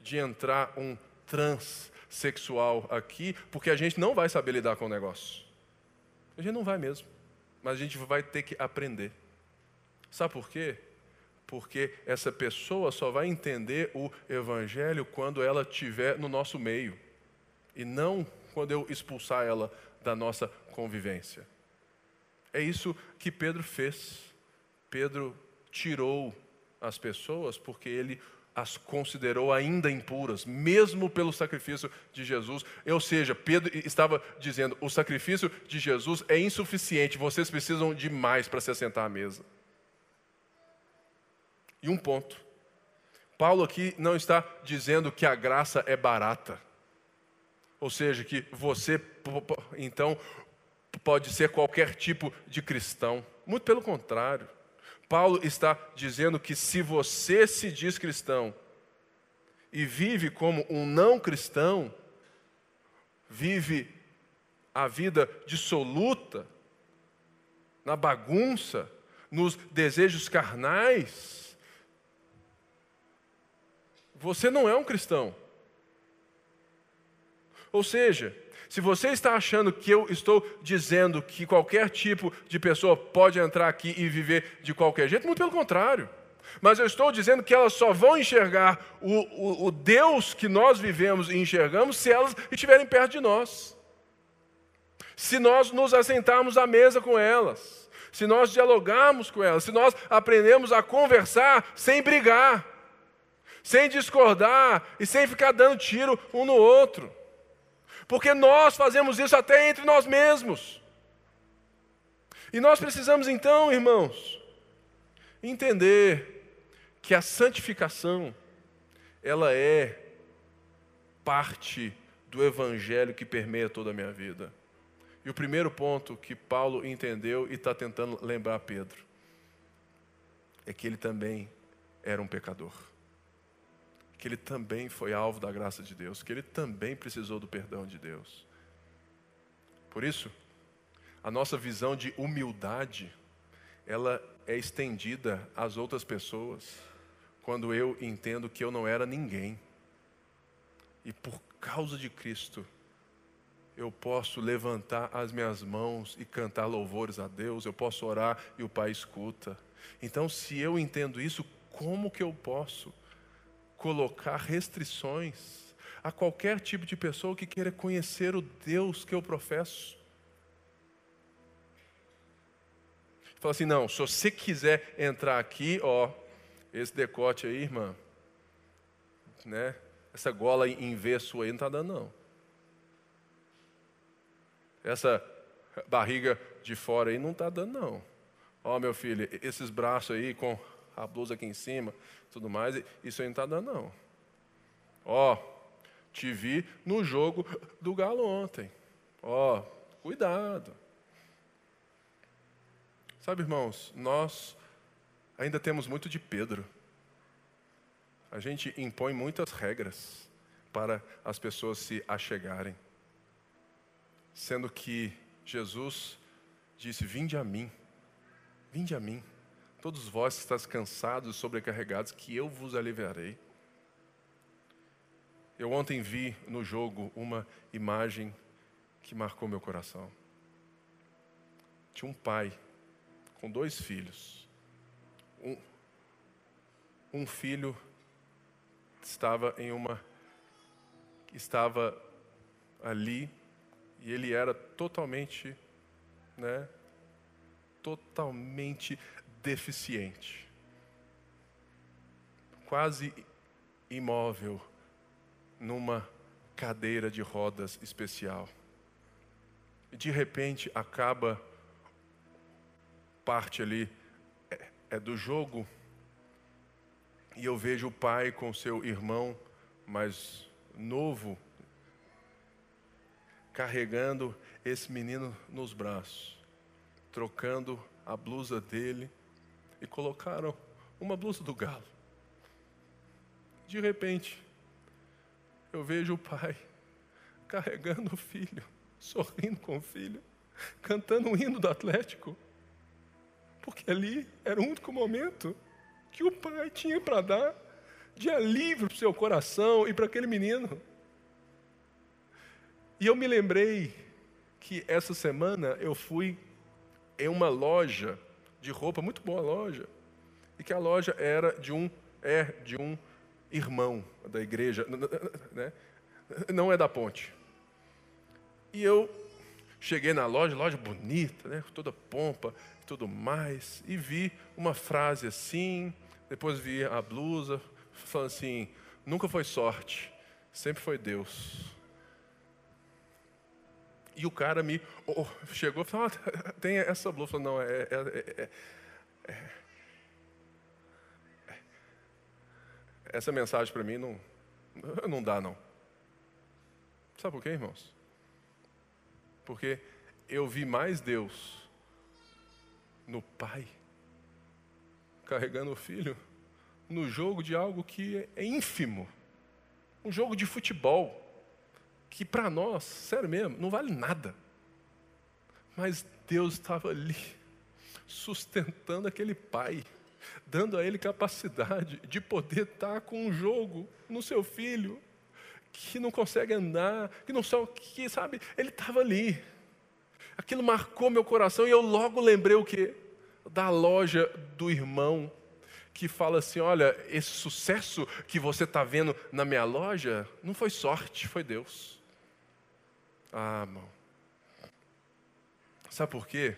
de entrar um transexual aqui, porque a gente não vai saber lidar com o negócio. A gente não vai mesmo, mas a gente vai ter que aprender. Sabe por quê? Porque essa pessoa só vai entender o Evangelho quando ela estiver no nosso meio, e não quando eu expulsar ela da nossa convivência. É isso que Pedro fez. Pedro tirou as pessoas porque ele as considerou ainda impuras, mesmo pelo sacrifício de Jesus. Ou seja, Pedro estava dizendo: o sacrifício de Jesus é insuficiente, vocês precisam de mais para se assentar à mesa. E um ponto. Paulo aqui não está dizendo que a graça é barata. Ou seja, que você, então, pode ser qualquer tipo de cristão. Muito pelo contrário. Paulo está dizendo que se você se diz cristão e vive como um não cristão, vive a vida dissoluta, na bagunça, nos desejos carnais, você não é um cristão. Ou seja, se você está achando que eu estou dizendo que qualquer tipo de pessoa pode entrar aqui e viver de qualquer jeito, muito pelo contrário. Mas eu estou dizendo que elas só vão enxergar o, o, o Deus que nós vivemos e enxergamos se elas estiverem perto de nós. Se nós nos assentarmos à mesa com elas, se nós dialogarmos com elas, se nós aprendemos a conversar sem brigar sem discordar e sem ficar dando tiro um no outro. Porque nós fazemos isso até entre nós mesmos. E nós precisamos então, irmãos, entender que a santificação ela é parte do evangelho que permeia toda a minha vida. E o primeiro ponto que Paulo entendeu e está tentando lembrar Pedro é que ele também era um pecador que ele também foi alvo da graça de Deus, que ele também precisou do perdão de Deus. Por isso, a nossa visão de humildade, ela é estendida às outras pessoas, quando eu entendo que eu não era ninguém. E por causa de Cristo, eu posso levantar as minhas mãos e cantar louvores a Deus, eu posso orar e o Pai escuta. Então, se eu entendo isso, como que eu posso colocar restrições a qualquer tipo de pessoa que queira conhecer o Deus que eu professo. Fala assim, não, se você quiser entrar aqui, ó, esse decote aí, irmã, né? Essa gola em V sua aí não está dando, não. Essa barriga de fora aí não está dando, não. Ó, meu filho, esses braços aí com a blusa aqui em cima, tudo mais, isso aí não está dando, não. Ó, te vi no jogo do Galo ontem. Ó, cuidado. Sabe, irmãos, nós ainda temos muito de Pedro. A gente impõe muitas regras para as pessoas se achegarem. Sendo que Jesus disse: Vinde a mim, vinde a mim, todos vós que estáis cansados e sobrecarregados, que eu vos aliviarei. Eu ontem vi no jogo uma imagem que marcou meu coração. Tinha um pai com dois filhos. Um, um filho estava em uma estava ali e ele era totalmente, né, totalmente deficiente, quase imóvel numa cadeira de rodas especial. De repente acaba parte ali é, é do jogo e eu vejo o pai com seu irmão mais novo carregando esse menino nos braços, trocando a blusa dele e colocaram uma blusa do galo. De repente, eu vejo o pai carregando o filho, sorrindo com o filho, cantando um hino do Atlético, porque ali era o único momento que o pai tinha para dar de alívio para o seu coração e para aquele menino. E eu me lembrei que essa semana eu fui em uma loja de roupa, muito boa loja, e que a loja era de um é de um irmão da igreja, né? não é da ponte. E eu cheguei na loja, loja bonita, né? toda pompa e tudo mais, e vi uma frase assim, depois vi a blusa, falando assim: nunca foi sorte, sempre foi Deus. E o cara me oh, chegou e falou: ah, tem essa blusa. Não, é, é, é, essa mensagem para mim não, não dá, não. Sabe por quê, irmãos? Porque eu vi mais Deus no Pai carregando o filho no jogo de algo que é ínfimo. Um jogo de futebol que para nós, sério mesmo, não vale nada. Mas Deus estava ali sustentando aquele pai, dando a ele capacidade de poder estar com um jogo no seu filho que não consegue andar, que não sabe, que sabe, ele estava ali. Aquilo marcou meu coração e eu logo lembrei o que da loja do irmão que fala assim: olha, esse sucesso que você está vendo na minha loja não foi sorte, foi Deus. Ah, irmão. Sabe por quê?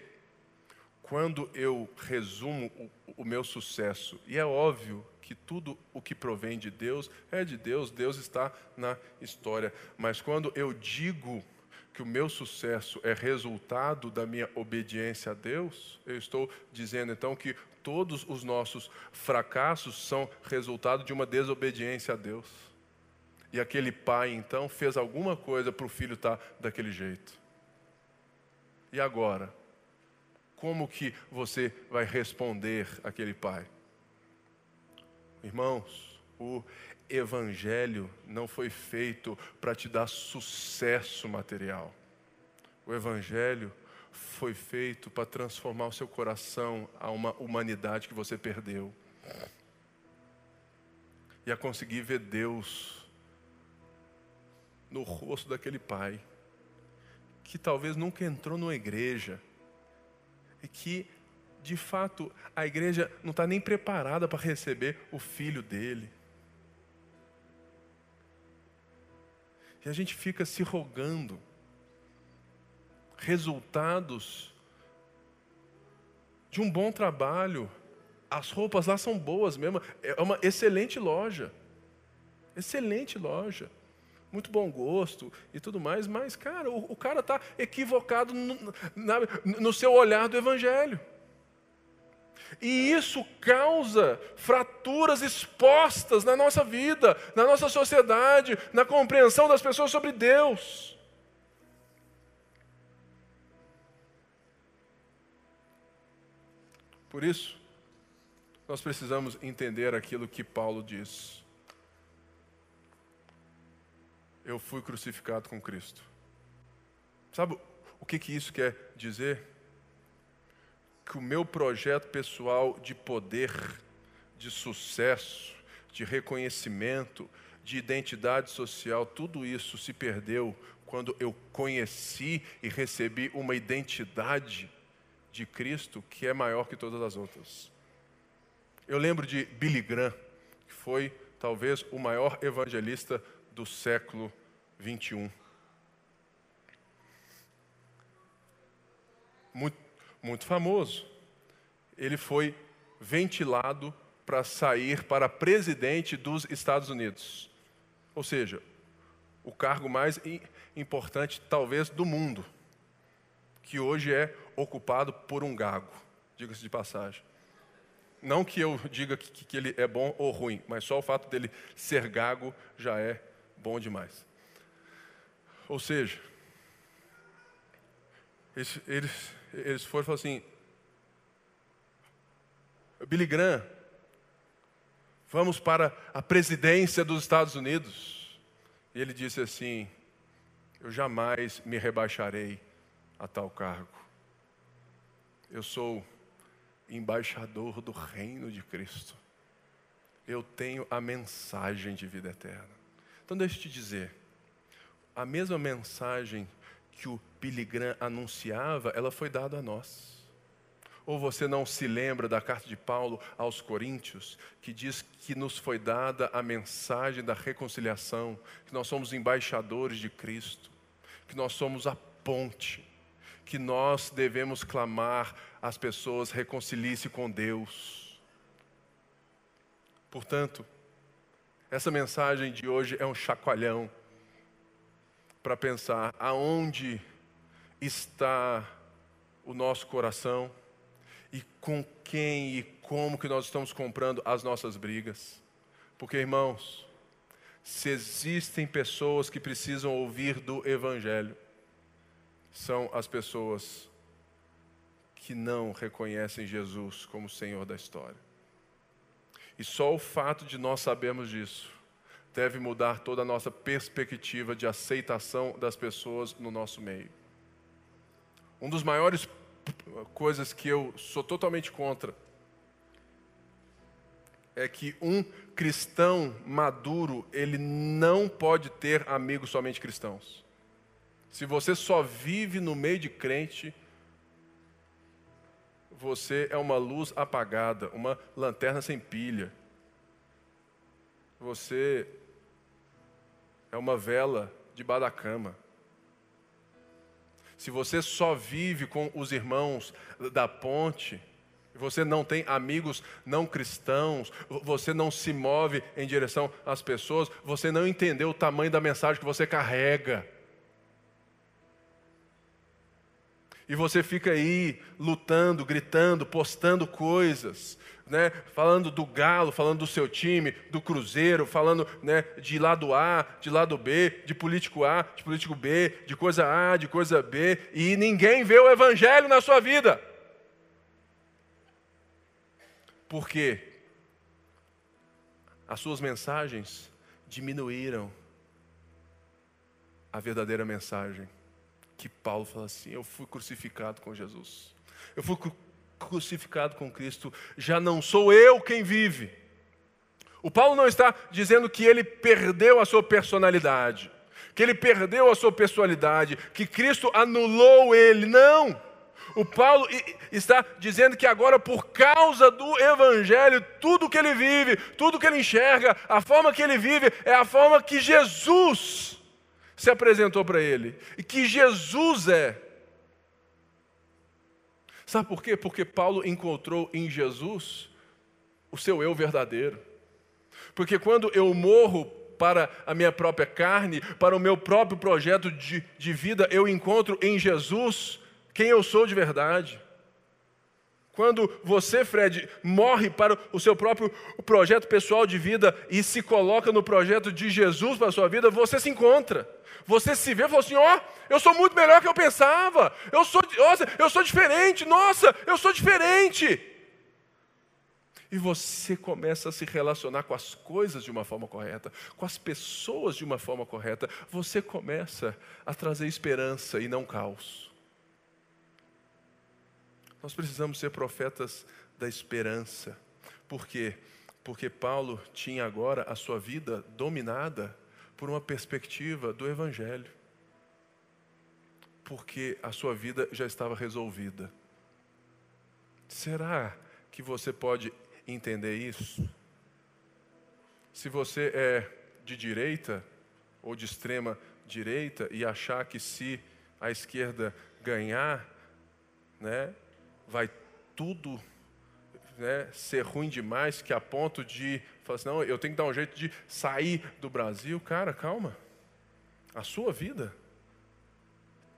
Quando eu resumo o, o meu sucesso, e é óbvio que tudo o que provém de Deus é de Deus, Deus está na história, mas quando eu digo que o meu sucesso é resultado da minha obediência a Deus, eu estou dizendo então que todos os nossos fracassos são resultado de uma desobediência a Deus. E aquele pai então fez alguma coisa para o filho estar daquele jeito. E agora? Como que você vai responder aquele pai? Irmãos, o evangelho não foi feito para te dar sucesso material. O evangelho foi feito para transformar o seu coração a uma humanidade que você perdeu. E a conseguir ver Deus no rosto daquele pai, que talvez nunca entrou numa igreja, e que, de fato, a igreja não está nem preparada para receber o filho dele. E a gente fica se rogando resultados de um bom trabalho As roupas lá são boas mesmo. É uma excelente loja. Excelente loja. Muito bom gosto e tudo mais, mas, cara, o, o cara está equivocado no, na, no seu olhar do Evangelho. E isso causa fraturas expostas na nossa vida, na nossa sociedade, na compreensão das pessoas sobre Deus. Por isso, nós precisamos entender aquilo que Paulo diz. Eu fui crucificado com Cristo. Sabe o que, que isso quer dizer? Que o meu projeto pessoal de poder, de sucesso, de reconhecimento, de identidade social, tudo isso se perdeu quando eu conheci e recebi uma identidade de Cristo que é maior que todas as outras. Eu lembro de Billy Graham, que foi talvez o maior evangelista do século 21. Muito, muito famoso. Ele foi ventilado para sair para presidente dos Estados Unidos. Ou seja, o cargo mais importante, talvez, do mundo, que hoje é ocupado por um gago, diga-se de passagem. Não que eu diga que, que, ele é bom ou ruim, mas só o fato dele ser gago já é bom demais. Ou seja, eles, eles, eles foram e falaram assim: Billy Graham, vamos para a presidência dos Estados Unidos. E ele disse assim: Eu jamais me rebaixarei a tal cargo. Eu sou embaixador do reino de Cristo. Eu tenho a mensagem de vida eterna. Então, deixa eu te dizer: a mesma mensagem que o Billy Graham anunciava, ela foi dada a nós. Ou você não se lembra da carta de Paulo aos Coríntios, que diz que nos foi dada a mensagem da reconciliação, que nós somos embaixadores de Cristo, que nós somos a ponte que nós devemos clamar às pessoas reconcilie-se com Deus. Portanto, essa mensagem de hoje é um chacoalhão para pensar aonde está o nosso coração e com quem e como que nós estamos comprando as nossas brigas. Porque, irmãos, se existem pessoas que precisam ouvir do Evangelho, são as pessoas que não reconhecem Jesus como Senhor da história. E só o fato de nós sabermos disso deve mudar toda a nossa perspectiva de aceitação das pessoas no nosso meio. Um dos maiores coisas que eu sou totalmente contra é que um cristão maduro, ele não pode ter amigos somente cristãos. Se você só vive no meio de crente, você é uma luz apagada, uma lanterna sem pilha. Você é uma vela debaixo da cama. Se você só vive com os irmãos da ponte, você não tem amigos não cristãos, você não se move em direção às pessoas, você não entendeu o tamanho da mensagem que você carrega. E você fica aí lutando, gritando, postando coisas, né? falando do galo, falando do seu time, do cruzeiro, falando né, de lado A, de lado B, de político A, de político B, de coisa A, de coisa B, e ninguém vê o evangelho na sua vida. Por quê? As suas mensagens diminuíram a verdadeira mensagem que Paulo fala assim: Eu fui crucificado com Jesus. Eu fui crucificado com Cristo. Já não sou eu quem vive. O Paulo não está dizendo que ele perdeu a sua personalidade, que ele perdeu a sua pessoalidade, que Cristo anulou ele. Não. O Paulo está dizendo que agora, por causa do Evangelho, tudo que ele vive, tudo que ele enxerga, a forma que ele vive, é a forma que Jesus se apresentou para ele e que Jesus é. Sabe por quê? Porque Paulo encontrou em Jesus o seu eu verdadeiro. Porque quando eu morro para a minha própria carne, para o meu próprio projeto de, de vida, eu encontro em Jesus quem eu sou de verdade. Quando você, Fred, morre para o seu próprio projeto pessoal de vida e se coloca no projeto de Jesus para a sua vida, você se encontra. Você se vê e fala assim: ó, oh, eu sou muito melhor que eu pensava. Eu sou, nossa, eu sou diferente. Nossa, eu sou diferente. E você começa a se relacionar com as coisas de uma forma correta, com as pessoas de uma forma correta. Você começa a trazer esperança e não caos. Nós precisamos ser profetas da esperança. Por quê? Porque Paulo tinha agora a sua vida dominada por uma perspectiva do Evangelho. Porque a sua vida já estava resolvida. Será que você pode entender isso? Se você é de direita ou de extrema direita e achar que se a esquerda ganhar, né, vai tudo né, ser ruim demais, que a ponto de falar assim, não, eu tenho que dar um jeito de sair do Brasil. Cara, calma. A sua vida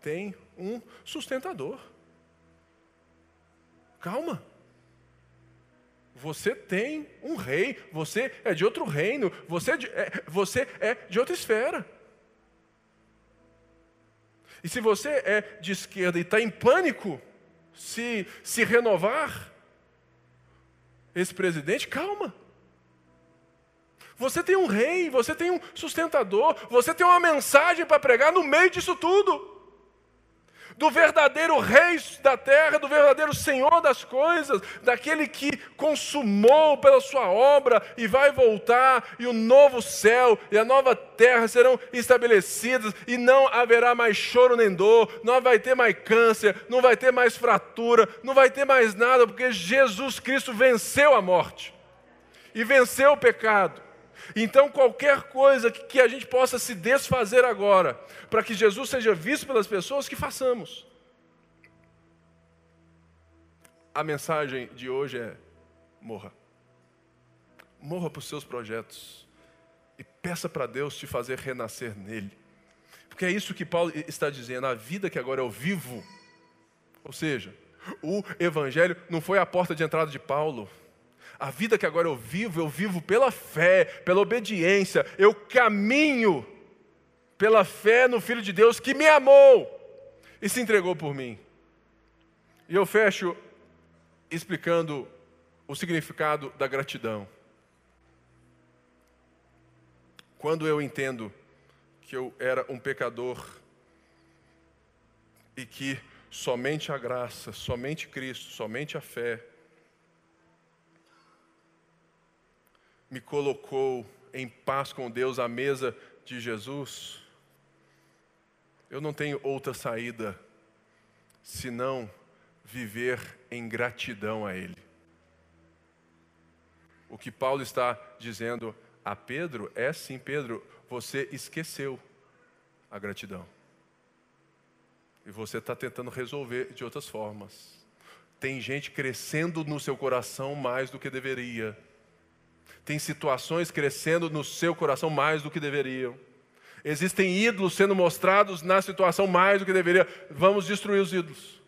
tem um sustentador. Calma. Você tem um rei, você é de outro reino, você é de, é, você é de outra esfera. E se você é de esquerda e está em pânico, se, se renovar, esse presidente, calma. Você tem um rei, você tem um sustentador, você tem uma mensagem para pregar no meio disso tudo do verdadeiro rei da terra, do verdadeiro senhor das coisas, daquele que consumou pela sua obra e vai voltar, e o novo céu e a nova terra serão estabelecidas, e não haverá mais choro nem dor, não vai ter mais câncer, não vai ter mais fratura, não vai ter mais nada, porque Jesus Cristo venceu a morte e venceu o pecado. Então, qualquer coisa que a gente possa se desfazer agora, para que Jesus seja visto pelas pessoas, que façamos. A mensagem de hoje é: morra. Morra para os seus projetos e peça para Deus te fazer renascer nele. Porque é isso que Paulo está dizendo: a vida que agora eu vivo, ou seja, o Evangelho não foi a porta de entrada de Paulo, a vida que agora eu vivo, eu vivo pela fé, pela obediência, eu caminho pela fé no Filho de Deus que me amou e se entregou por mim. E eu fecho explicando o significado da gratidão. Quando eu entendo que eu era um pecador e que somente a graça, somente Cristo, somente a fé me colocou em paz com Deus à mesa de Jesus, eu não tenho outra saída senão viver em gratidão a Ele. O que Paulo está dizendo a Pedro é sim, Pedro, você esqueceu a gratidão. E você está tentando resolver de outras formas. Tem gente crescendo no seu coração mais do que deveria tem situações crescendo no seu coração mais do que deveriam. Existem ídolos sendo mostrados na situação mais do que deveria. Vamos destruir os ídolos.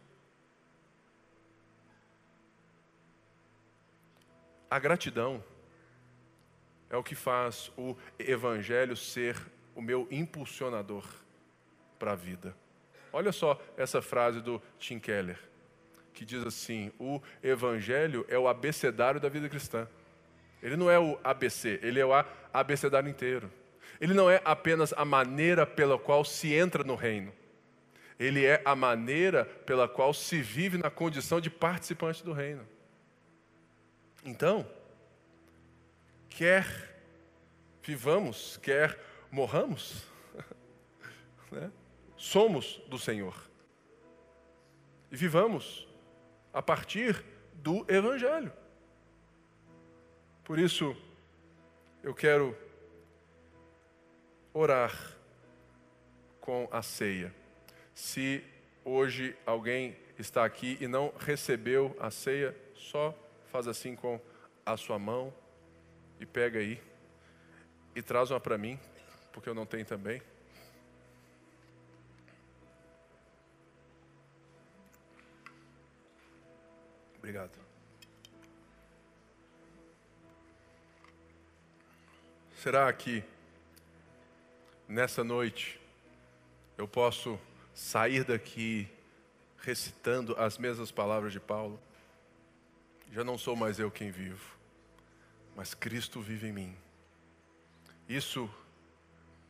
A gratidão é o que faz o Evangelho ser o meu impulsionador para a vida. Olha só essa frase do Tim Keller, que diz assim: o Evangelho é o abecedário da vida cristã. Ele não é o ABC, ele é o abecedário inteiro. Ele não é apenas a maneira pela qual se entra no reino. Ele é a maneira pela qual se vive na condição de participante do reino. Então, quer vivamos, quer morramos, né? somos do Senhor. E vivamos a partir do Evangelho. Por isso, eu quero orar com a ceia. Se hoje alguém está aqui e não recebeu a ceia, só faz assim com a sua mão e pega aí e traz uma para mim, porque eu não tenho também. Obrigado. Será que nessa noite eu posso sair daqui recitando as mesmas palavras de Paulo? Já não sou mais eu quem vivo, mas Cristo vive em mim. Isso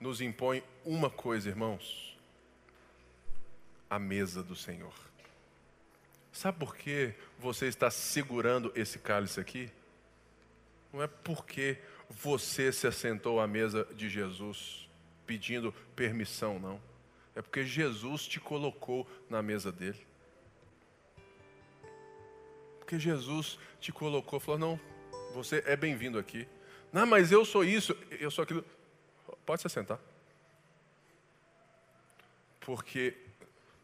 nos impõe uma coisa, irmãos: a mesa do Senhor. Sabe por que você está segurando esse cálice aqui? Não é porque você se assentou à mesa de Jesus pedindo permissão, não. É porque Jesus te colocou na mesa dele. Porque Jesus te colocou, falou: não, você é bem-vindo aqui. Não, mas eu sou isso, eu sou aquilo. Pode se assentar. Porque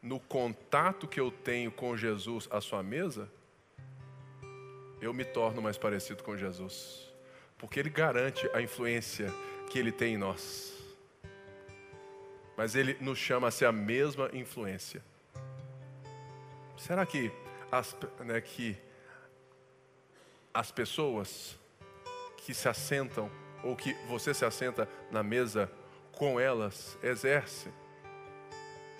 no contato que eu tenho com Jesus à sua mesa, eu me torno mais parecido com Jesus. Porque Ele garante a influência que Ele tem em nós. Mas Ele nos chama a ser a mesma influência. Será que as, né, que as pessoas que se assentam, ou que você se assenta na mesa com elas, exercem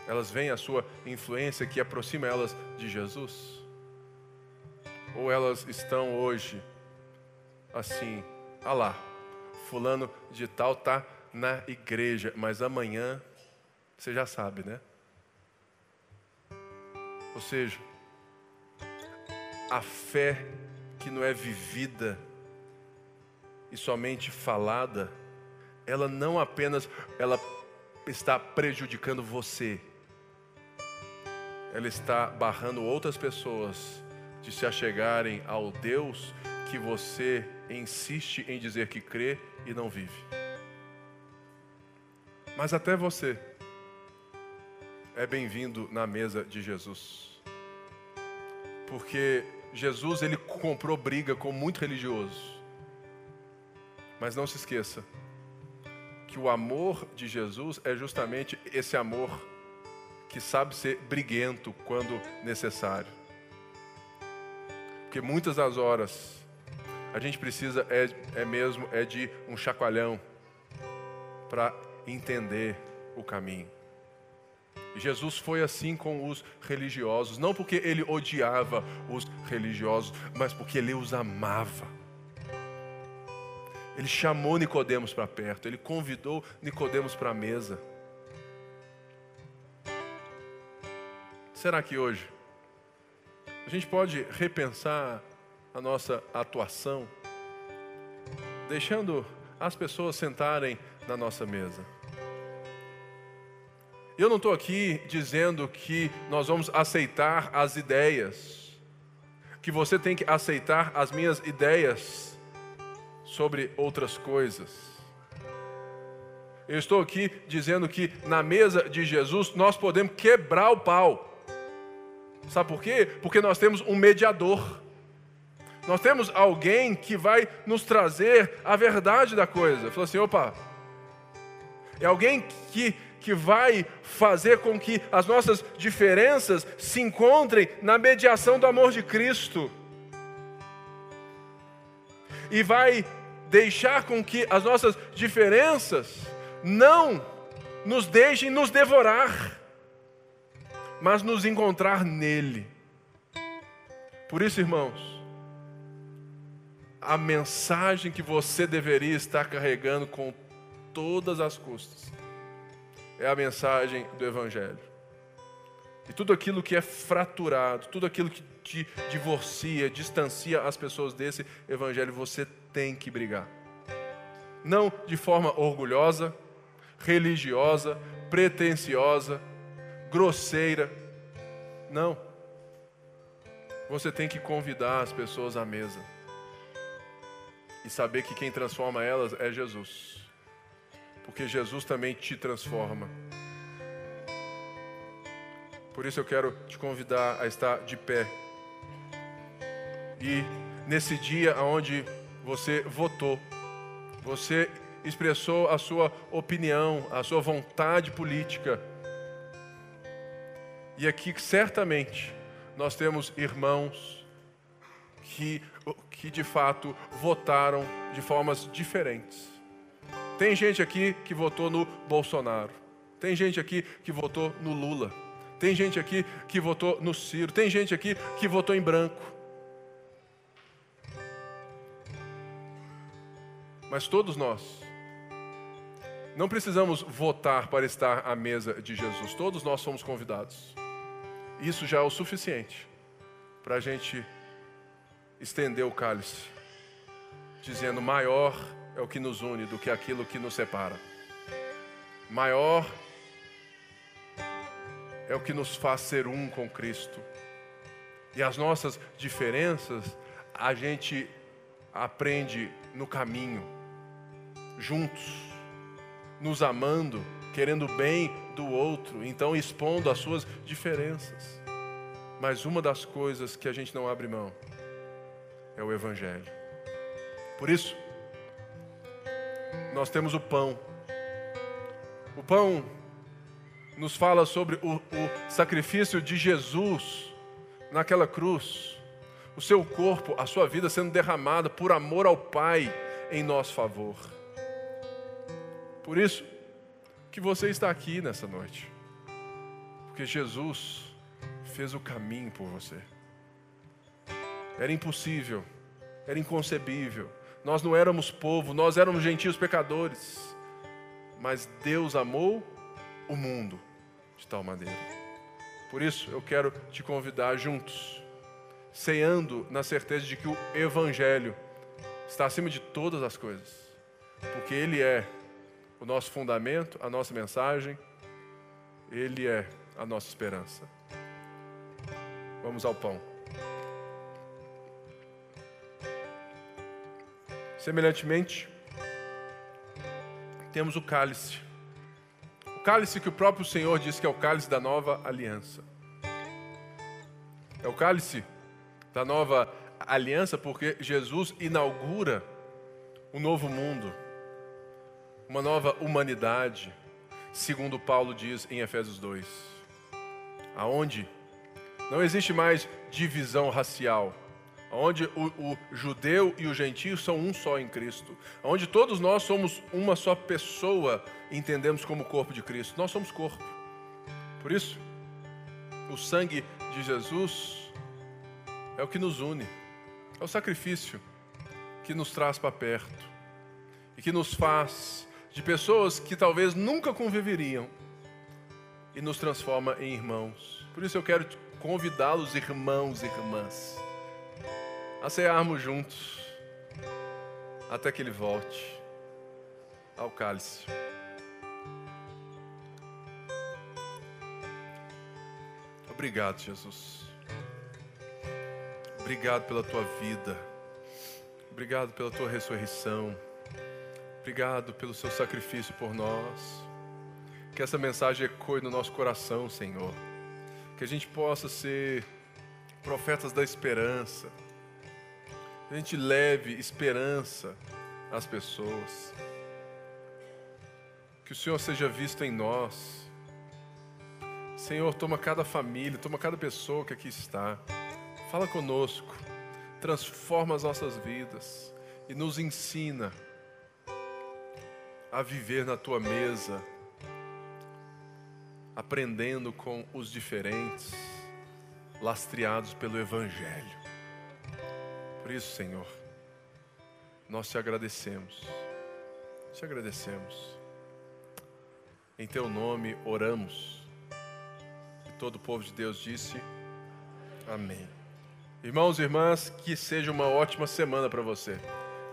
elas veem a sua influência que aproxima elas de Jesus? Ou elas estão hoje assim, ah lá, fulano de tal está na igreja, mas amanhã você já sabe, né? Ou seja, a fé que não é vivida e somente falada, ela não apenas ela está prejudicando você, ela está barrando outras pessoas de se achegarem ao Deus que você insiste em dizer que crê e não vive. Mas até você é bem-vindo na mesa de Jesus. Porque Jesus ele comprou briga com muito religioso. Mas não se esqueça que o amor de Jesus é justamente esse amor que sabe ser briguento quando necessário. Porque muitas das horas a gente precisa é, é mesmo é de um chacoalhão para entender o caminho. Jesus foi assim com os religiosos, não porque ele odiava os religiosos, mas porque ele os amava. Ele chamou Nicodemos para perto, ele convidou Nicodemos para a mesa. Será que hoje a gente pode repensar a nossa atuação, deixando as pessoas sentarem na nossa mesa? Eu não estou aqui dizendo que nós vamos aceitar as ideias, que você tem que aceitar as minhas ideias sobre outras coisas. Eu estou aqui dizendo que na mesa de Jesus nós podemos quebrar o pau. Sabe por quê? Porque nós temos um mediador. Nós temos alguém que vai nos trazer a verdade da coisa. Falou assim: opa, é alguém que, que vai fazer com que as nossas diferenças se encontrem na mediação do amor de Cristo. E vai deixar com que as nossas diferenças não nos deixem nos devorar mas nos encontrar nele. Por isso, irmãos, a mensagem que você deveria estar carregando com todas as custas é a mensagem do Evangelho. E tudo aquilo que é fraturado, tudo aquilo que te divorcia, distancia as pessoas desse Evangelho, você tem que brigar. Não de forma orgulhosa, religiosa, pretensiosa, grosseira. Não. Você tem que convidar as pessoas à mesa. E saber que quem transforma elas é Jesus. Porque Jesus também te transforma. Por isso eu quero te convidar a estar de pé. E nesse dia onde você votou, você expressou a sua opinião, a sua vontade política. E aqui, certamente, nós temos irmãos que, que de fato votaram de formas diferentes. Tem gente aqui que votou no Bolsonaro, tem gente aqui que votou no Lula, tem gente aqui que votou no Ciro, tem gente aqui que votou em branco. Mas todos nós não precisamos votar para estar à mesa de Jesus, todos nós somos convidados. Isso já é o suficiente para a gente estender o cálice, dizendo: maior é o que nos une do que aquilo que nos separa. Maior é o que nos faz ser um com Cristo. E as nossas diferenças a gente aprende no caminho, juntos, nos amando, querendo o bem do outro, então expondo as suas diferenças. Mas uma das coisas que a gente não abre mão é o Evangelho. Por isso, nós temos o pão. O pão nos fala sobre o, o sacrifício de Jesus naquela cruz, o seu corpo, a sua vida sendo derramada por amor ao Pai em nosso favor. Por isso que você está aqui nessa noite, porque Jesus fez o caminho por você. Era impossível, era inconcebível. Nós não éramos povo, nós éramos gentios pecadores. Mas Deus amou o mundo de tal maneira. Por isso eu quero te convidar juntos, ceando na certeza de que o Evangelho está acima de todas as coisas, porque Ele é o nosso fundamento, a nossa mensagem, Ele é a nossa esperança. Vamos ao pão. Semelhantemente, temos o cálice. O cálice que o próprio Senhor diz que é o cálice da nova aliança. É o cálice da nova aliança porque Jesus inaugura um novo mundo, uma nova humanidade, segundo Paulo diz em Efésios 2, aonde não existe mais divisão racial, onde o, o, judeu e o gentio são um só em Cristo, onde todos nós somos uma só pessoa, entendemos como corpo de Cristo. Nós somos corpo. Por isso, o sangue de Jesus é o que nos une, é o sacrifício que nos traz para perto e que nos faz de pessoas que talvez nunca conviveriam e nos transforma em irmãos. Por isso eu quero convidá-los, irmãos e irmãs, a cearmos juntos até que ele volte ao cálice. Obrigado, Jesus. Obrigado pela tua vida. Obrigado pela tua ressurreição. Obrigado pelo seu sacrifício por nós. Que essa mensagem ecoe no nosso coração, Senhor. Que a gente possa ser profetas da esperança a gente leve esperança às pessoas. Que o Senhor seja visto em nós. Senhor, toma cada família, toma cada pessoa que aqui está. Fala conosco, transforma as nossas vidas e nos ensina a viver na tua mesa, aprendendo com os diferentes, lastreados pelo Evangelho. Por isso, Senhor, nós te agradecemos. Te agradecemos. Em teu nome oramos. E todo o povo de Deus disse: Amém. Irmãos e irmãs, que seja uma ótima semana para você.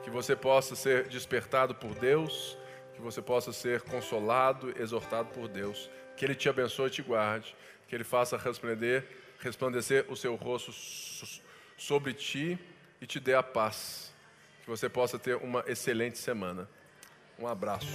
Que você possa ser despertado por Deus, que você possa ser consolado, exortado por Deus. Que Ele te abençoe e te guarde. Que Ele faça resplandecer, resplandecer o seu rosto sobre ti e te dê a paz. Que você possa ter uma excelente semana. Um abraço.